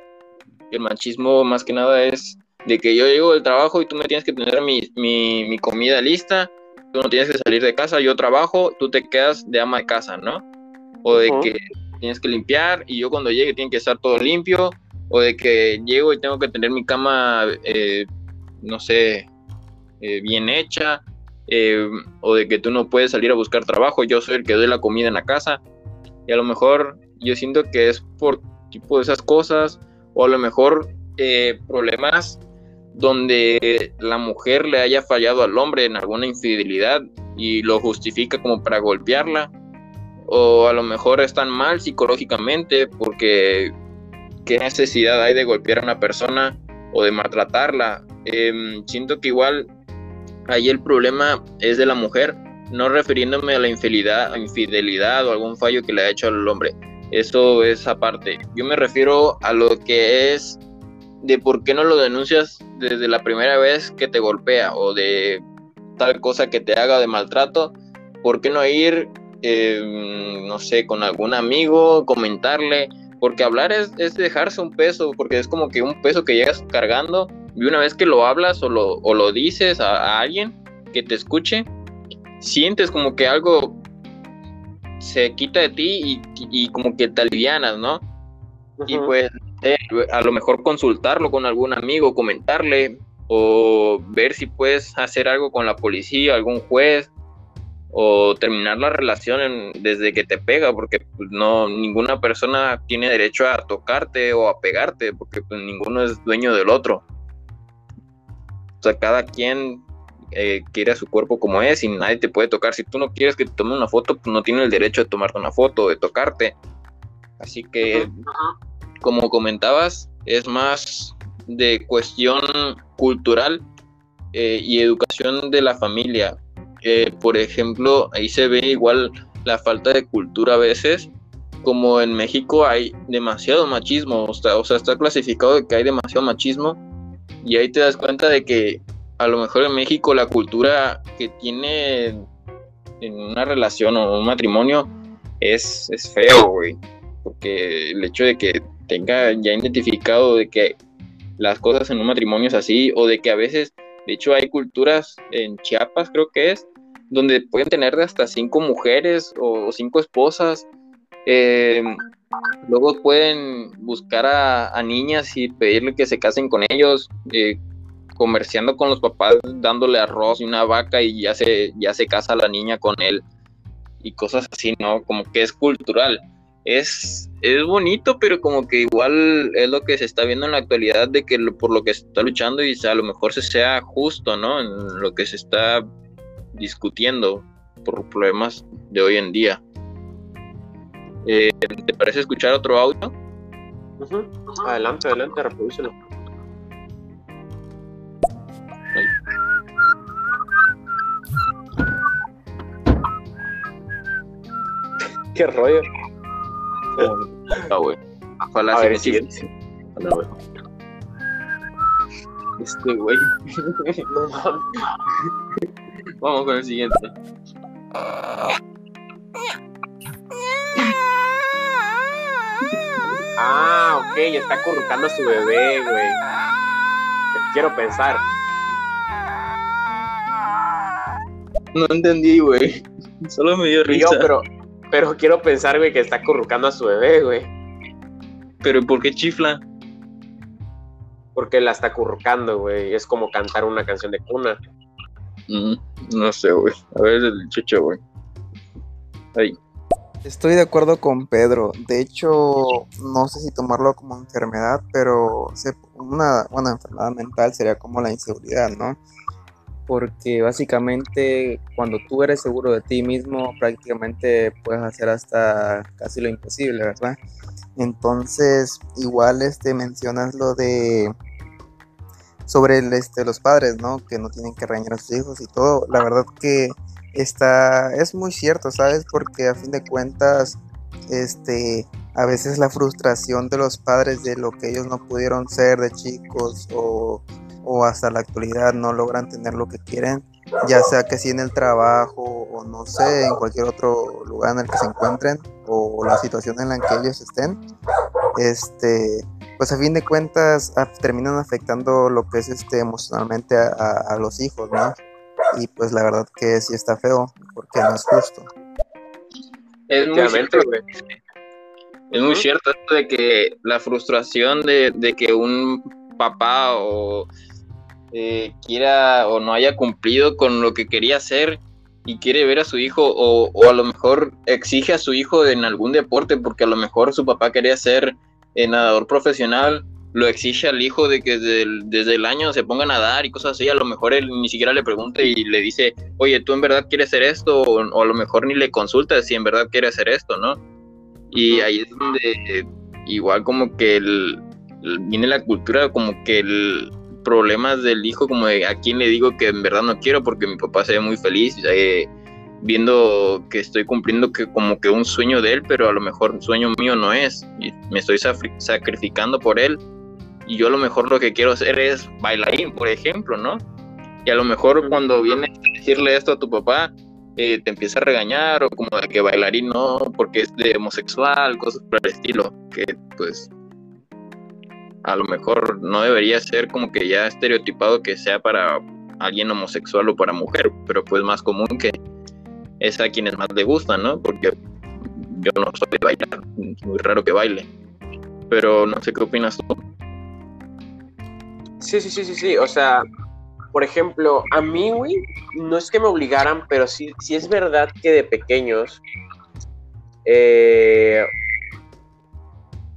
el machismo más que nada es de que yo llego del trabajo y tú me tienes que tener mi, mi comida lista, tú no tienes que salir de casa, yo trabajo, tú te quedas de ama de casa, ¿no? O de que tienes que limpiar y yo cuando llegue tiene que estar todo limpio, o de que llego y tengo que tener mi cama, eh, no sé, eh, bien hecha, eh, o de que tú no puedes salir a buscar trabajo, yo soy el que doy la comida en la casa, y a lo mejor yo siento que es por tipo de esas cosas, o a lo mejor problemas donde la mujer le haya fallado al hombre en alguna infidelidad y lo justifica como para golpearla o a lo mejor están mal psicológicamente porque qué necesidad hay de golpear a una persona o de maltratarla. Em, siento que igual ahí el problema es de la mujer, no refiriéndome a la infidelidad, infidelidad o algún fallo que le ha hecho al hombre. Eso es aparte. Yo me refiero a lo que es de por qué no lo denuncias desde la primera vez que te golpea o de tal cosa que te haga de maltrato. ¿Por qué no ir Em, no sé, con algún amigo, comentarle, porque hablar es, dejarse un peso, porque es como que un peso que llegas cargando y una vez que lo hablas o lo, o lo dices a, alguien que te escuche, sientes como que algo se quita de ti y, como que te alivianas, ¿no? Y pues eh, a lo mejor consultarlo con algún amigo, comentarle o ver si puedes hacer algo con la policía, algún juez o terminar la relación desde que te pega, porque pues, no ninguna persona tiene derecho a tocarte o a pegarte, porque pues, ninguno es dueño del otro. O sea, cada quien eh, quiere a su cuerpo como es y nadie te puede tocar. Si tú no quieres que te tome una foto, pues no tiene el derecho de tomarte una foto, de tocarte. Así que, como comentabas, es más de cuestión cultural eh, y educación de la familia por ejemplo, ahí se ve igual la falta de cultura a veces, como en México hay demasiado machismo, o sea, o sea, está clasificado de que hay demasiado machismo, y ahí te das cuenta de que a lo mejor en México la cultura que tiene en una relación o un matrimonio es, es feo, güey, porque el hecho de que tenga ya identificado de que las cosas en un matrimonio es así, o de que a veces, de hecho hay culturas en Chiapas creo que es, donde pueden tener hasta cinco mujeres o cinco esposas. Eh, luego pueden buscar a, niñas y pedirle que se casen con ellos, eh, comerciando con los papás, dándole arroz y una vaca y ya se, ya se casa la niña con él y cosas así, ¿no? Como que es cultural. Es, es bonito, pero como que igual es lo que se está viendo en la actualidad de que por lo que se está luchando y a lo mejor se sea justo, ¿no? En lo que se está discutiendo por problemas de hoy en día. Eh, ¿Te parece escuchar otro audio? Adelante, adelante, reproducelo. [LAUGHS] Qué rollo. Ah, güey. Ojalá se siguiente. Este güey. [LAUGHS] no mames. Vamos con el siguiente. Ah, ok, está acurrucando a su bebé, güey. Quiero pensar. No entendí, güey. Solo me dio yo, risa. pero, pero quiero pensar, güey, que está acurrucando a su bebé, güey. Pero ¿por qué chifla? Porque la está acurrucando, güey. Es como cantar una canción de cuna. No sé, güey. A ver el chucho, güey. Ahí. Estoy de acuerdo con Pedro. De hecho, no sé si tomarlo como enfermedad, pero una, una enfermedad mental sería como la inseguridad, ¿no? Porque básicamente cuando tú eres seguro de ti mismo, prácticamente puedes hacer hasta casi lo imposible, ¿verdad? Entonces, igual este mencionas lo de sobre el, este, los padres, ¿no? Que no tienen que regañar a sus hijos y todo. La verdad que está, es muy cierto, ¿sabes? Porque a fin de cuentas, este, a veces la frustración de los padres de lo que ellos no pudieron ser de chicos o, o hasta la actualidad no logran tener lo que quieren, ya sea que sí en el trabajo o no sé, en cualquier otro lugar en el que se encuentren o la situación en la que ellos estén, este, pues a fin de cuentas a- terminan afectando lo que es este emocionalmente a, a- a los hijos, ¿no? Y pues la verdad que sí está feo, porque no es justo. Es muy cierto, güey. es muy cierto esto de que la frustración de, de que un papá o eh, quiera o no haya cumplido con lo que quería hacer y quiere ver a su hijo o, o a lo mejor exige a su hijo en algún deporte porque a lo mejor su papá quería ser eh, nadador profesional, lo exige al hijo de que desde el, desde el año se ponga a nadar y cosas así, a lo mejor él ni siquiera le pregunta y le dice, oye, ¿tú en verdad quieres hacer esto? O, o a lo mejor ni le consulta si en verdad quiere hacer esto, ¿no? Y ahí es donde eh, igual como que el, el- viene la cultura, como que el problemas del hijo, como de a quién le digo que en verdad no quiero porque mi papá se ve muy feliz, eh, viendo que estoy cumpliendo que como que un sueño de él, pero a lo mejor un sueño mío no es, y me estoy sacrificando por él, y yo a lo mejor lo que quiero hacer es bailarín, por ejemplo, ¿no? Y a lo mejor cuando vienes a decirle esto a tu papá, eh, te empieza a regañar o como de que bailarín no, porque es de homosexual, cosas por el estilo, que pues a lo mejor no debería ser como que ya estereotipado que sea para alguien homosexual o para mujer, pero pues más común que es a quienes más le gustan, ¿no? Porque yo no soy de bailar, es muy raro que baile. Pero no sé qué opinas tú. Sí, sí, sí, sí, sí. O sea, por ejemplo, a mí, güey, no es que me obligaran, pero sí, sí es verdad que de pequeños, eh,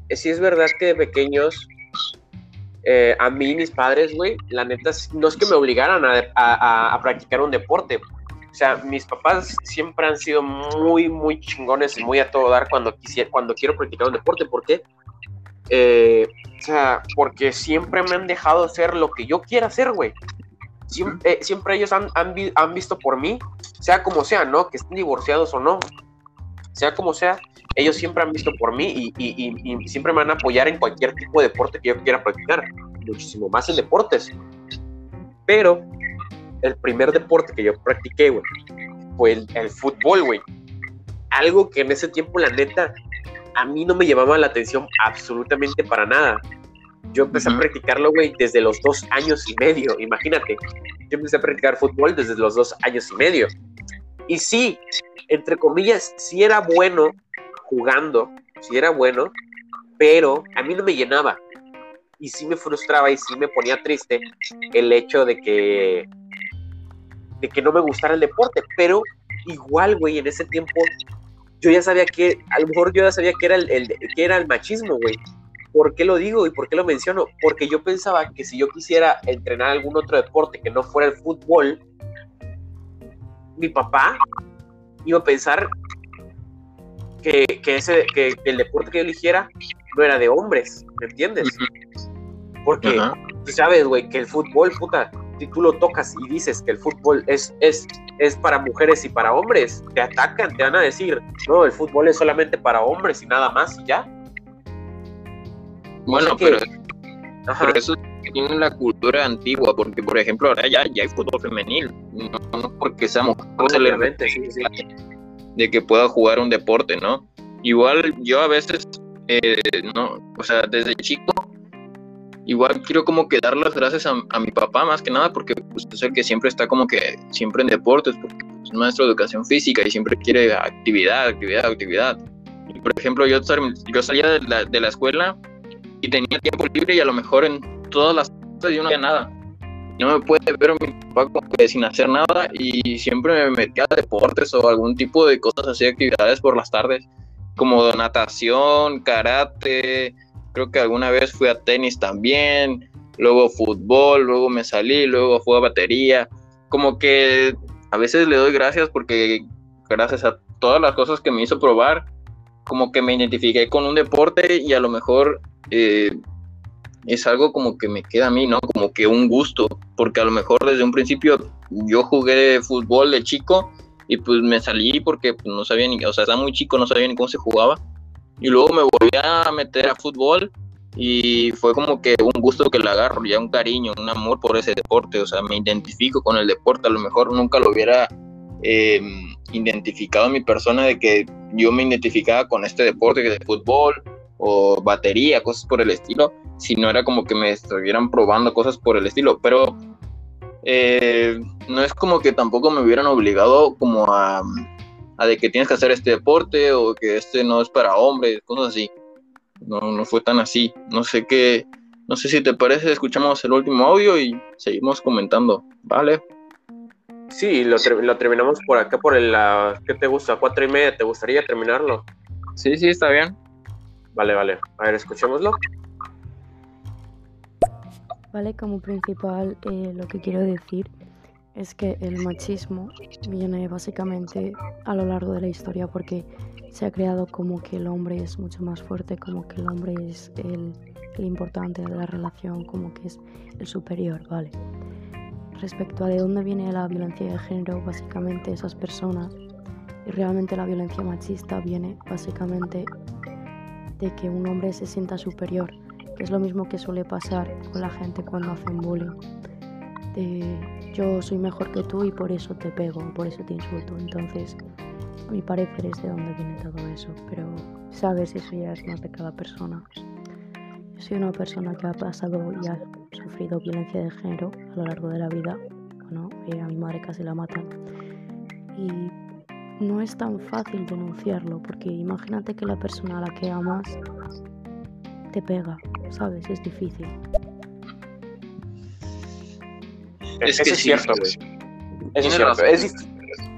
sí es verdad que de pequeños, eh, a mí mis padres, güey, la neta, no es que me obligaran a practicar un deporte. O sea, mis papás siempre han sido muy, muy chingones y muy a todo dar cuando, quisiera, cuando quiero practicar un deporte. ¿Por qué? Eh, o sea, porque siempre me han dejado hacer lo que yo quiera hacer, güey. Siempre, eh, siempre ellos han, han, vi- han visto por mí, sea como sea, ¿no? Que estén divorciados o no. Sea como sea, ellos siempre han visto por mí y- y siempre me van a apoyar en cualquier tipo de deporte que yo quiera practicar. Muchísimo más en deportes. Pero el primer deporte que yo practiqué, güey, fue el, el fútbol, güey. Algo que en ese tiempo, la neta, a mí no me llamaba la atención absolutamente para nada. Yo empecé a Ujú. practicarlo, güey, desde los dos años y medio, imagínate. Yo empecé a practicar fútbol desde los dos años y medio. Y sí, entre comillas, sí era bueno jugando, sí era bueno, pero a mí no me llenaba. Y sí me frustraba y sí me ponía triste el hecho de que de que no me gustara el deporte, pero igual, güey, en ese tiempo yo ya sabía que, a lo mejor yo ya sabía que era el, el- que era el machismo, güey. ¿Por qué lo digo y por qué lo menciono? Porque yo pensaba que si yo quisiera entrenar algún otro deporte que no fuera el fútbol, mi papá iba a pensar que, que ese, que, que el deporte que yo eligiera no era de hombres, ¿me entiendes? Porque Ajá. tú sabes, güey, que el fútbol, puta, si tú lo tocas y dices que el fútbol es, es, es para mujeres y para hombres, te atacan, te van a decir, no, el fútbol es solamente para hombres y nada más y ya. Bueno, pero, pero, eso tiene la cultura antigua, porque por ejemplo ahora ya, ya hay fútbol femenil, no, porque sea mujer de que pueda jugar un deporte, ¿no? Igual yo a veces, eh, no, o sea, desde chico igual quiero como que dar las gracias a, mi papá más que nada porque pues, es el que siempre está como que siempre en deportes porque es maestro de educación física y siempre quiere actividad, actividad, actividad. Y por ejemplo yo, yo salía de la, de la escuela y tenía tiempo libre y a lo mejor en todas las cosas yo no hacía nada. No me puede ver mi papá como que sin hacer nada y siempre me metía a deportes o algún tipo de cosas así, actividades por las tardes, como natación, karate, creo que alguna vez fui a tenis también, luego fútbol, luego me salí, luego fui a batería. Como que a veces le doy gracias porque gracias a todas las cosas que me hizo probar, como que me identifiqué con un deporte y a lo mejor eh, es algo como que me queda a mí, ¿no? Como que un gusto, porque a lo mejor desde un principio yo jugué fútbol de chico y pues me salí porque pues, no sabía ni, o sea, estaba muy chico, no sabía ni cómo se jugaba y luego me volví a meter a fútbol y fue como que un gusto que le agarro, ya un cariño, un amor por ese deporte, o sea, me identifico con el deporte, a lo mejor nunca lo hubiera eh, identificado mi persona de que yo me identificaba con este deporte de fútbol o batería, cosas por el estilo, si no era como que me estuvieran probando cosas por el estilo, pero eh, no es como que tampoco me hubieran obligado como a a de que tienes que hacer este deporte o que este no es para hombres, cosas así. No, no fue tan así. No sé qué, no sé si te parece, escuchamos el último audio y seguimos comentando, ¿vale? Sí, lo, lo terminamos por acá, por el, ¿qué te gusta? ¿Cuatro y media? ¿Te gustaría terminarlo? Sí, sí, está bien. Vale, vale. A ver, escuchémoslo. Vale, como principal eh, lo que quiero decir es que el machismo viene básicamente a lo largo de la historia porque se ha creado como que el hombre es mucho más fuerte, como que el hombre es el, importante de la relación, como que es el superior, ¿vale? Respecto a de dónde viene la violencia de género, básicamente esas personas, y realmente la violencia machista viene básicamente de que un hombre se sienta superior, que es lo mismo que suele pasar con la gente cuando hacen bullying. De yo soy mejor que tú y por eso te pego, por eso te insulto. Entonces, a mi parecer es de dónde viene todo eso, pero sabes, eso ya es más de cada persona. Yo soy una persona que ha pasado y ha sufrido violencia de género a lo largo de la vida. Bueno, eh, a mi madre casi la matan. Y no es tan fácil denunciarlo, porque imagínate que la persona a la que amas te pega, ¿sabes? Es difícil. Es que es cierto, güey. Eso es cierto. Es,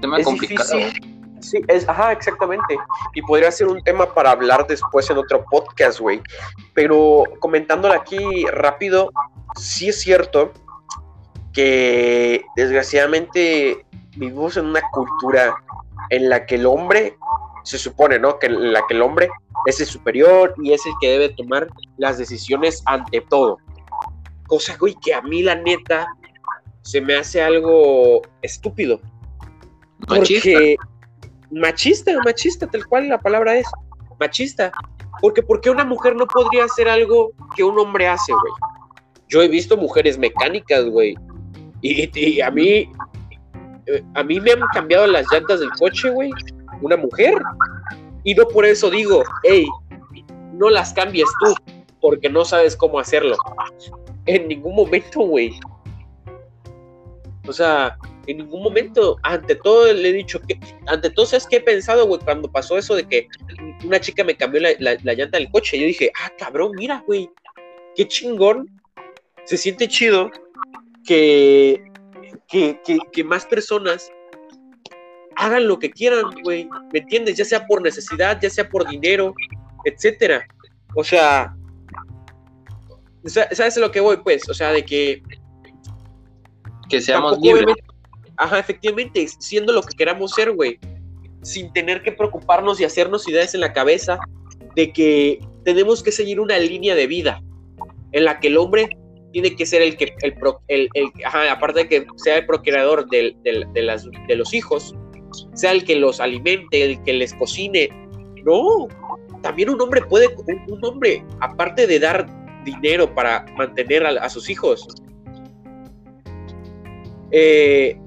tema complicado. Sí, es, ajá, exactamente. Y podría ser un tema para hablar después en otro podcast, güey. Pero comentándolo aquí rápido, sí es cierto que desgraciadamente vivimos en una cultura en la que el hombre, se supone, ¿no? Que en la que el hombre es el superior y es el que debe tomar las decisiones ante todo. Cosa, güey, que a mí la neta se me hace algo estúpido. Machista. Porque machista, machista, tal cual la palabra es, machista. Porque ¿por qué una mujer no podría hacer algo que un hombre hace, güey? Yo he visto mujeres mecánicas, güey. Y, a mí, eh, a mí me han cambiado las llantas del coche, güey. Una mujer. Y no por eso digo, hey, no las cambies tú, porque no sabes cómo hacerlo. En ningún momento, güey. O sea, en ningún momento, ante todo le he dicho que, ante todo, ¿sabes qué he pensado, güey? Cuando pasó eso de que una chica me cambió la, llanta del coche, yo dije, ah, cabrón, mira, güey, qué chingón, se siente chido que, que, que, más personas hagan lo que quieran, güey, ¿me entiendes? Ya sea por necesidad, ya sea por dinero, etcétera. O sea, ¿sabes a lo que voy, pues? O sea, de que que seamos libres. Ajá, efectivamente, siendo lo que queramos ser, güey. Sin tener que preocuparnos y hacernos ideas en la cabeza de que tenemos que seguir una línea de vida en la que el hombre tiene que ser el que, el, el, el ajá, aparte de que sea el procurador de, las, de los hijos, sea el que los alimente, el que les cocine. No, también un hombre puede, un, hombre, aparte de dar dinero para mantener a, sus hijos, eh,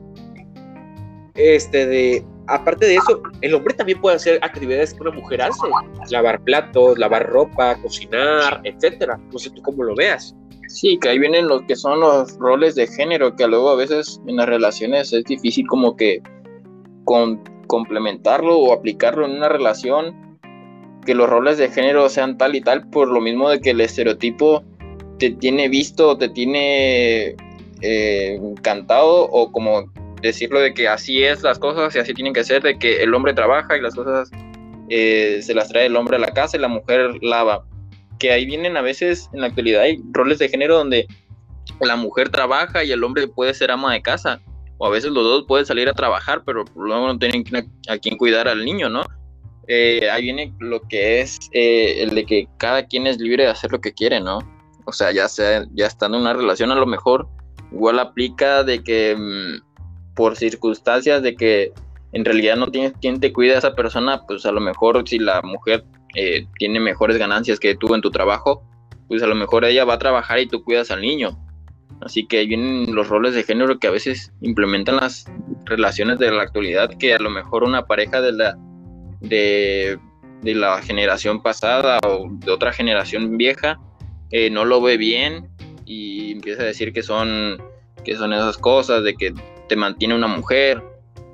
este de aparte de eso, el hombre también puede hacer actividades que una mujer hace, lavar platos, lavar ropa, cocinar, etcétera. No sé tú cómo lo veas. Sí, que ahí vienen los que son los roles de género, que luego a veces en las relaciones es difícil como que con, complementarlo o aplicarlo en una relación, que los roles de género sean tal y tal, por lo mismo de que el estereotipo te tiene visto, te tiene eh, encantado o como decirlo de que así es las cosas y así tienen que ser, de que el hombre trabaja y las cosas eh, se las trae el hombre a la casa y la mujer lava. Que ahí vienen a veces, en la actualidad, hay roles de género donde la mujer trabaja y el hombre puede ser ama de casa. O a veces los dos pueden salir a trabajar, pero luego no tienen a, quien cuidar al niño, ¿no? Eh, ahí viene lo que es eh, el de que cada quien es libre de hacer lo que quiere, ¿no? O sea, ya sea, ya estando en una relación a lo mejor, igual aplica de que mm, por circunstancias de que en realidad no tienes quien te cuide a esa persona, pues a lo mejor si la mujer eh, tiene mejores ganancias que tú en tu trabajo, pues a lo mejor ella va a trabajar y tú cuidas al niño. Así que vienen los roles de género que a veces implementan las relaciones de la actualidad, que a lo mejor una pareja de la, de, la generación pasada o de otra generación vieja eh, no lo ve bien y empieza a decir que son, que son esas cosas, de que te mantiene una mujer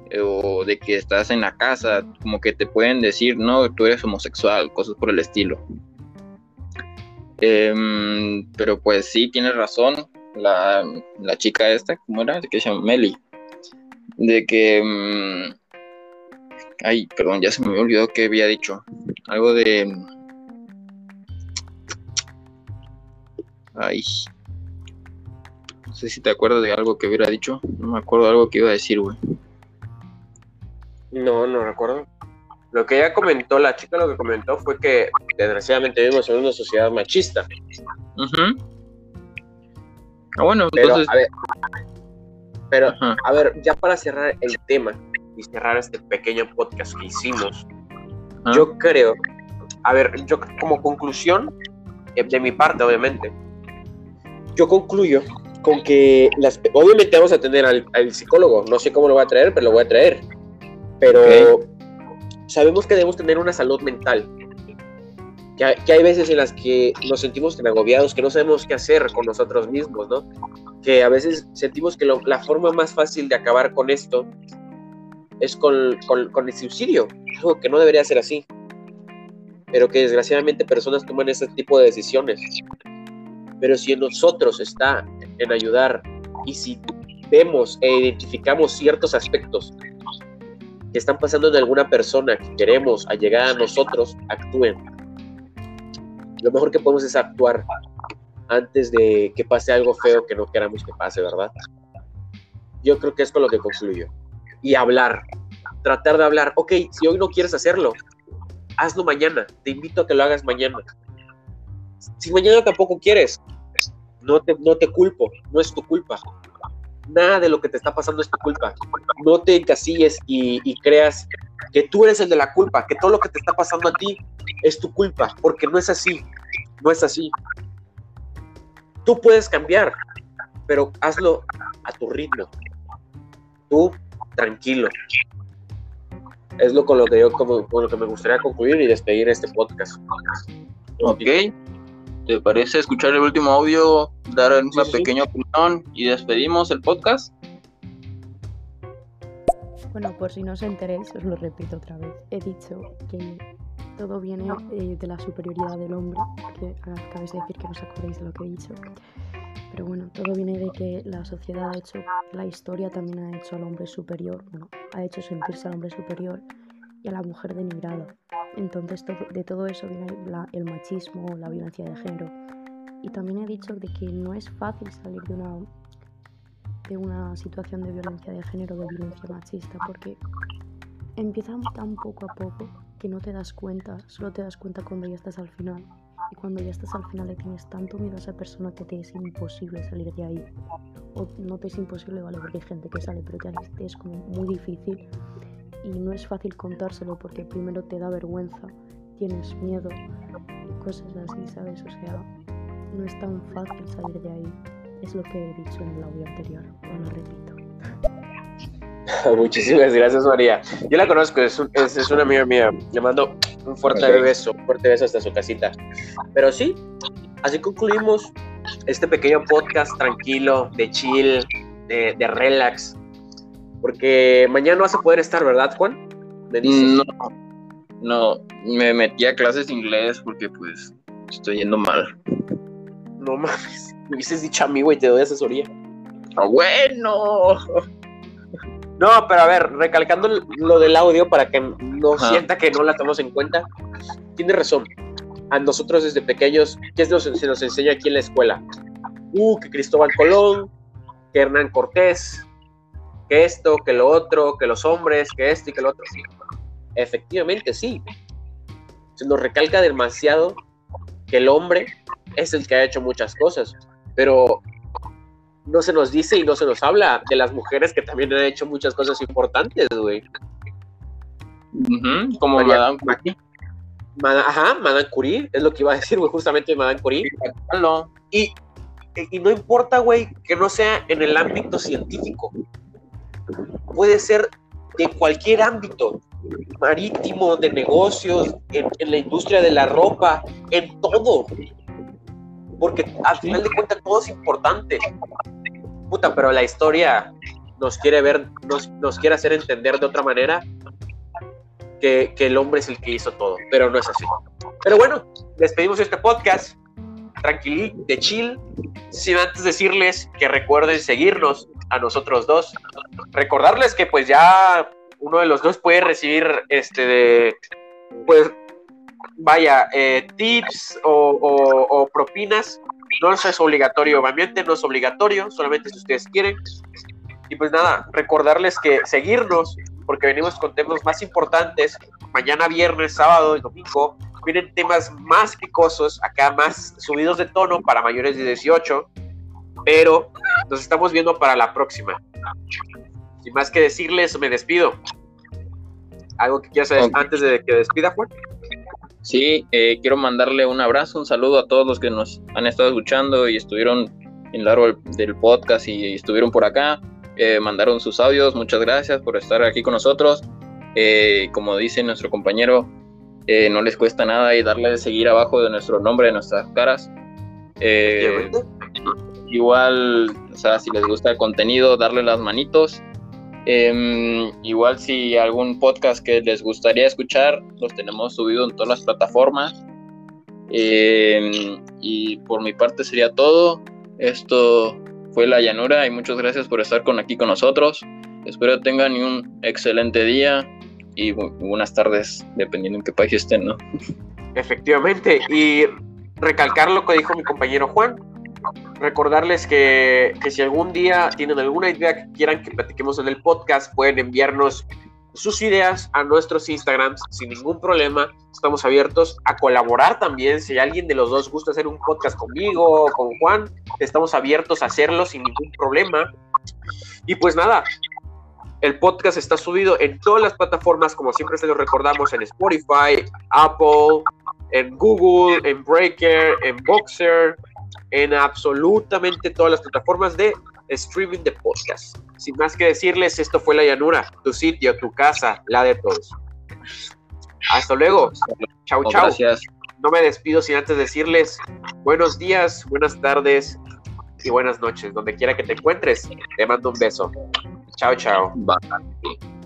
eh, o de que estás en la casa, como que te pueden decir, no, tú eres homosexual, cosas por el estilo. Em, pero pues sí, tienes razón, la, chica esta, ¿cómo era? Que se llama Meli. De que... Mm, ay, perdón, ya se me olvidó que había dicho. Algo de... Ay, sé si te acuerdas de algo que hubiera dicho. No me acuerdo de algo que iba a decir, güey. No, no recuerdo. Lo que ella comentó, la chica lo que comentó fue que desgraciadamente vivimos en una sociedad machista. Ah, bueno, pero, entonces... A ver, pero, a ver, ya para cerrar el tema y cerrar este pequeño podcast que hicimos, yo creo, a ver, yo como conclusión, eh, de mi parte, obviamente, yo concluyo con que las, obviamente vamos a tener al, psicólogo, no sé cómo lo va a traer, pero lo voy a traer. Pero sabemos que debemos tener una salud mental. Que, que, hay veces en las que nos sentimos tan agobiados que no sabemos qué hacer con nosotros mismos, ¿no? Que a veces sentimos que la forma más fácil de acabar con esto es con, con, con el suicidio, algo que no debería ser así, pero que desgraciadamente personas toman ese tipo de decisiones. Pero si en nosotros está en ayudar y si vemos e identificamos ciertos aspectos que están pasando en alguna persona que queremos a llegar a nosotros, actúen. Lo mejor que podemos es actuar antes de que pase algo feo que no queramos que pase, ¿verdad? Yo creo que es con lo que concluyo. Y hablar, tratar de hablar, ok, si hoy no quieres hacerlo, hazlo mañana, te invito a que lo hagas mañana. Si mañana tampoco quieres, no te, no te culpo, no es tu culpa. Nada de lo que te está pasando es tu culpa. No te encasilles y, creas que tú eres el de la culpa, que todo lo que te está pasando a ti es tu culpa, porque no es así, no es así. Tú puedes cambiar, pero hazlo a tu ritmo. Tú, tranquilo. Es lo con lo que yo como, con lo que me gustaría concluir y despedir este podcast. Ok. ¿Te parece escuchar el último audio, dar una pequeña opinión y despedimos el podcast? Bueno, por si no os enteréis, os lo repito otra vez. He dicho que todo viene eh, de la superioridad del hombre, que acabáis de decir que no os acordéis de lo que he dicho. Pero bueno, todo viene de que la sociedad ha hecho, la historia también ha hecho al hombre superior, bueno, ha hecho sentirse al hombre superior y a la mujer denigrada. Entonces de todo eso viene el machismo, la violencia de género. Y también he dicho de que no es fácil salir de una, de una situación de violencia de género, de violencia machista, porque empieza tan poco a poco que no te das cuenta, solo te das cuenta cuando ya estás al final. Y cuando ya estás al final le tienes tanto miedo a esa persona que te es imposible salir de ahí. O no te es imposible, vale, porque hay gente que sale, pero te es como muy difícil. Y no es fácil contárselo porque primero te da vergüenza, tienes miedo y cosas así, ¿sabes? O sea, no es tan fácil salir de ahí. Es lo que he dicho en el audio anterior, o lo repito. [LAUGHS] Muchísimas gracias, María. Yo la conozco, es, un- es, es una amiga mía. Le mando un fuerte Ok. beso, un fuerte beso hasta su casita. Pero sí, así concluimos este pequeño podcast tranquilo, de chill, de, de relax. Porque mañana no vas a poder estar, ¿verdad, Juan? Me dices. No, no, me metí a clases de inglés porque pues estoy yendo mal. No mames. Me hubieses dicho a mí, güey, te doy asesoría. ¡Ah, bueno! No, pero a ver, recalcando lo del audio para que no Ajá. sienta que no la tomamos en cuenta, tiene razón. A nosotros desde pequeños, ¿qué es lo que se nos enseña aquí en la escuela? Uh, que Cristóbal Colón, que Hernán Cortés, que esto, que lo otro, que los hombres, que esto y que lo otro. Efectivamente, sí. Se nos recalca demasiado que el hombre es el que ha hecho muchas cosas, pero no se nos dice y no se nos habla de las mujeres que también han hecho muchas cosas importantes, güey. Como María- Madame Curie. Ajá, Madame Curie, es lo que iba a decir, güey, justamente Madame Curie. Y, y no importa, güey, que no sea en el ámbito científico. Puede ser de cualquier ámbito, marítimo, de negocios, en, en la industria de la ropa, en todo. Porque al final de cuentas todo es importante. Puta, pero la historia nos quiere ver, nos, nos quiere hacer entender de otra manera que, que el hombre es el que hizo todo, pero no es así. Pero bueno, despedimos este podcast tranquilí, de chill, sin antes decirles que recuerden seguirnos a nosotros dos. Recordarles que pues ya uno de los dos puede recibir este de pues vaya eh, tips o, o- propinas. No es obligatorio, obviamente no es obligatorio, solamente si ustedes quieren. Y pues nada, recordarles que seguirnos, porque venimos con temas más importantes. Mañana viernes, sábado y domingo vienen temas más picosos, acá más subidos de tono para mayores de 18, pero nos estamos viendo para la próxima. Sin más que decirles, me despido. ¿Algo que quieras decir Ok. antes de que despida, Juan? Sí, eh, quiero mandarle un abrazo, un saludo a todos los que nos han estado escuchando y estuvieron en largo del, podcast y estuvieron por acá, eh, mandaron sus audios, muchas gracias por estar aquí con nosotros. Eh, como dice nuestro compañero, eh, no les cuesta nada y darle seguir abajo de nuestro nombre, de nuestras caras. Eh, igual, o sea, si les gusta el contenido, darle las manitos. Em, igual si algún podcast que les gustaría escuchar, los tenemos subido en todas las plataformas. Em, y por mi parte sería todo. Esto fue La Llanura y muchas gracias por estar con aquí con nosotros. Espero tengan un excelente día y bu- buenas tardes, dependiendo en qué país estén, ¿no? Efectivamente, y recalcar lo que dijo mi compañero Juan, recordarles que, que si algún día tienen alguna idea que quieran que platiquemos en el podcast, pueden enviarnos sus ideas a nuestros Instagrams sin ningún problema. Estamos abiertos a colaborar también. Si alguien de los dos gusta hacer un podcast conmigo o con Juan, estamos abiertos a hacerlo sin ningún problema. Y pues nada, el podcast está subido en todas las plataformas, como siempre se los recordamos, en Spotify, Apple, en Google, en Breaker, en Boxer, en absolutamente todas las plataformas de streaming de podcast. Sin más que decirles, esto fue La Llanura, tu sitio, tu casa, la de todos. Hasta luego. Chau, chau. Gracias. No me despido sin antes decirles buenos días, buenas tardes y buenas noches. Donde quiera que te encuentres, te mando un beso. Chao, chao. Bye.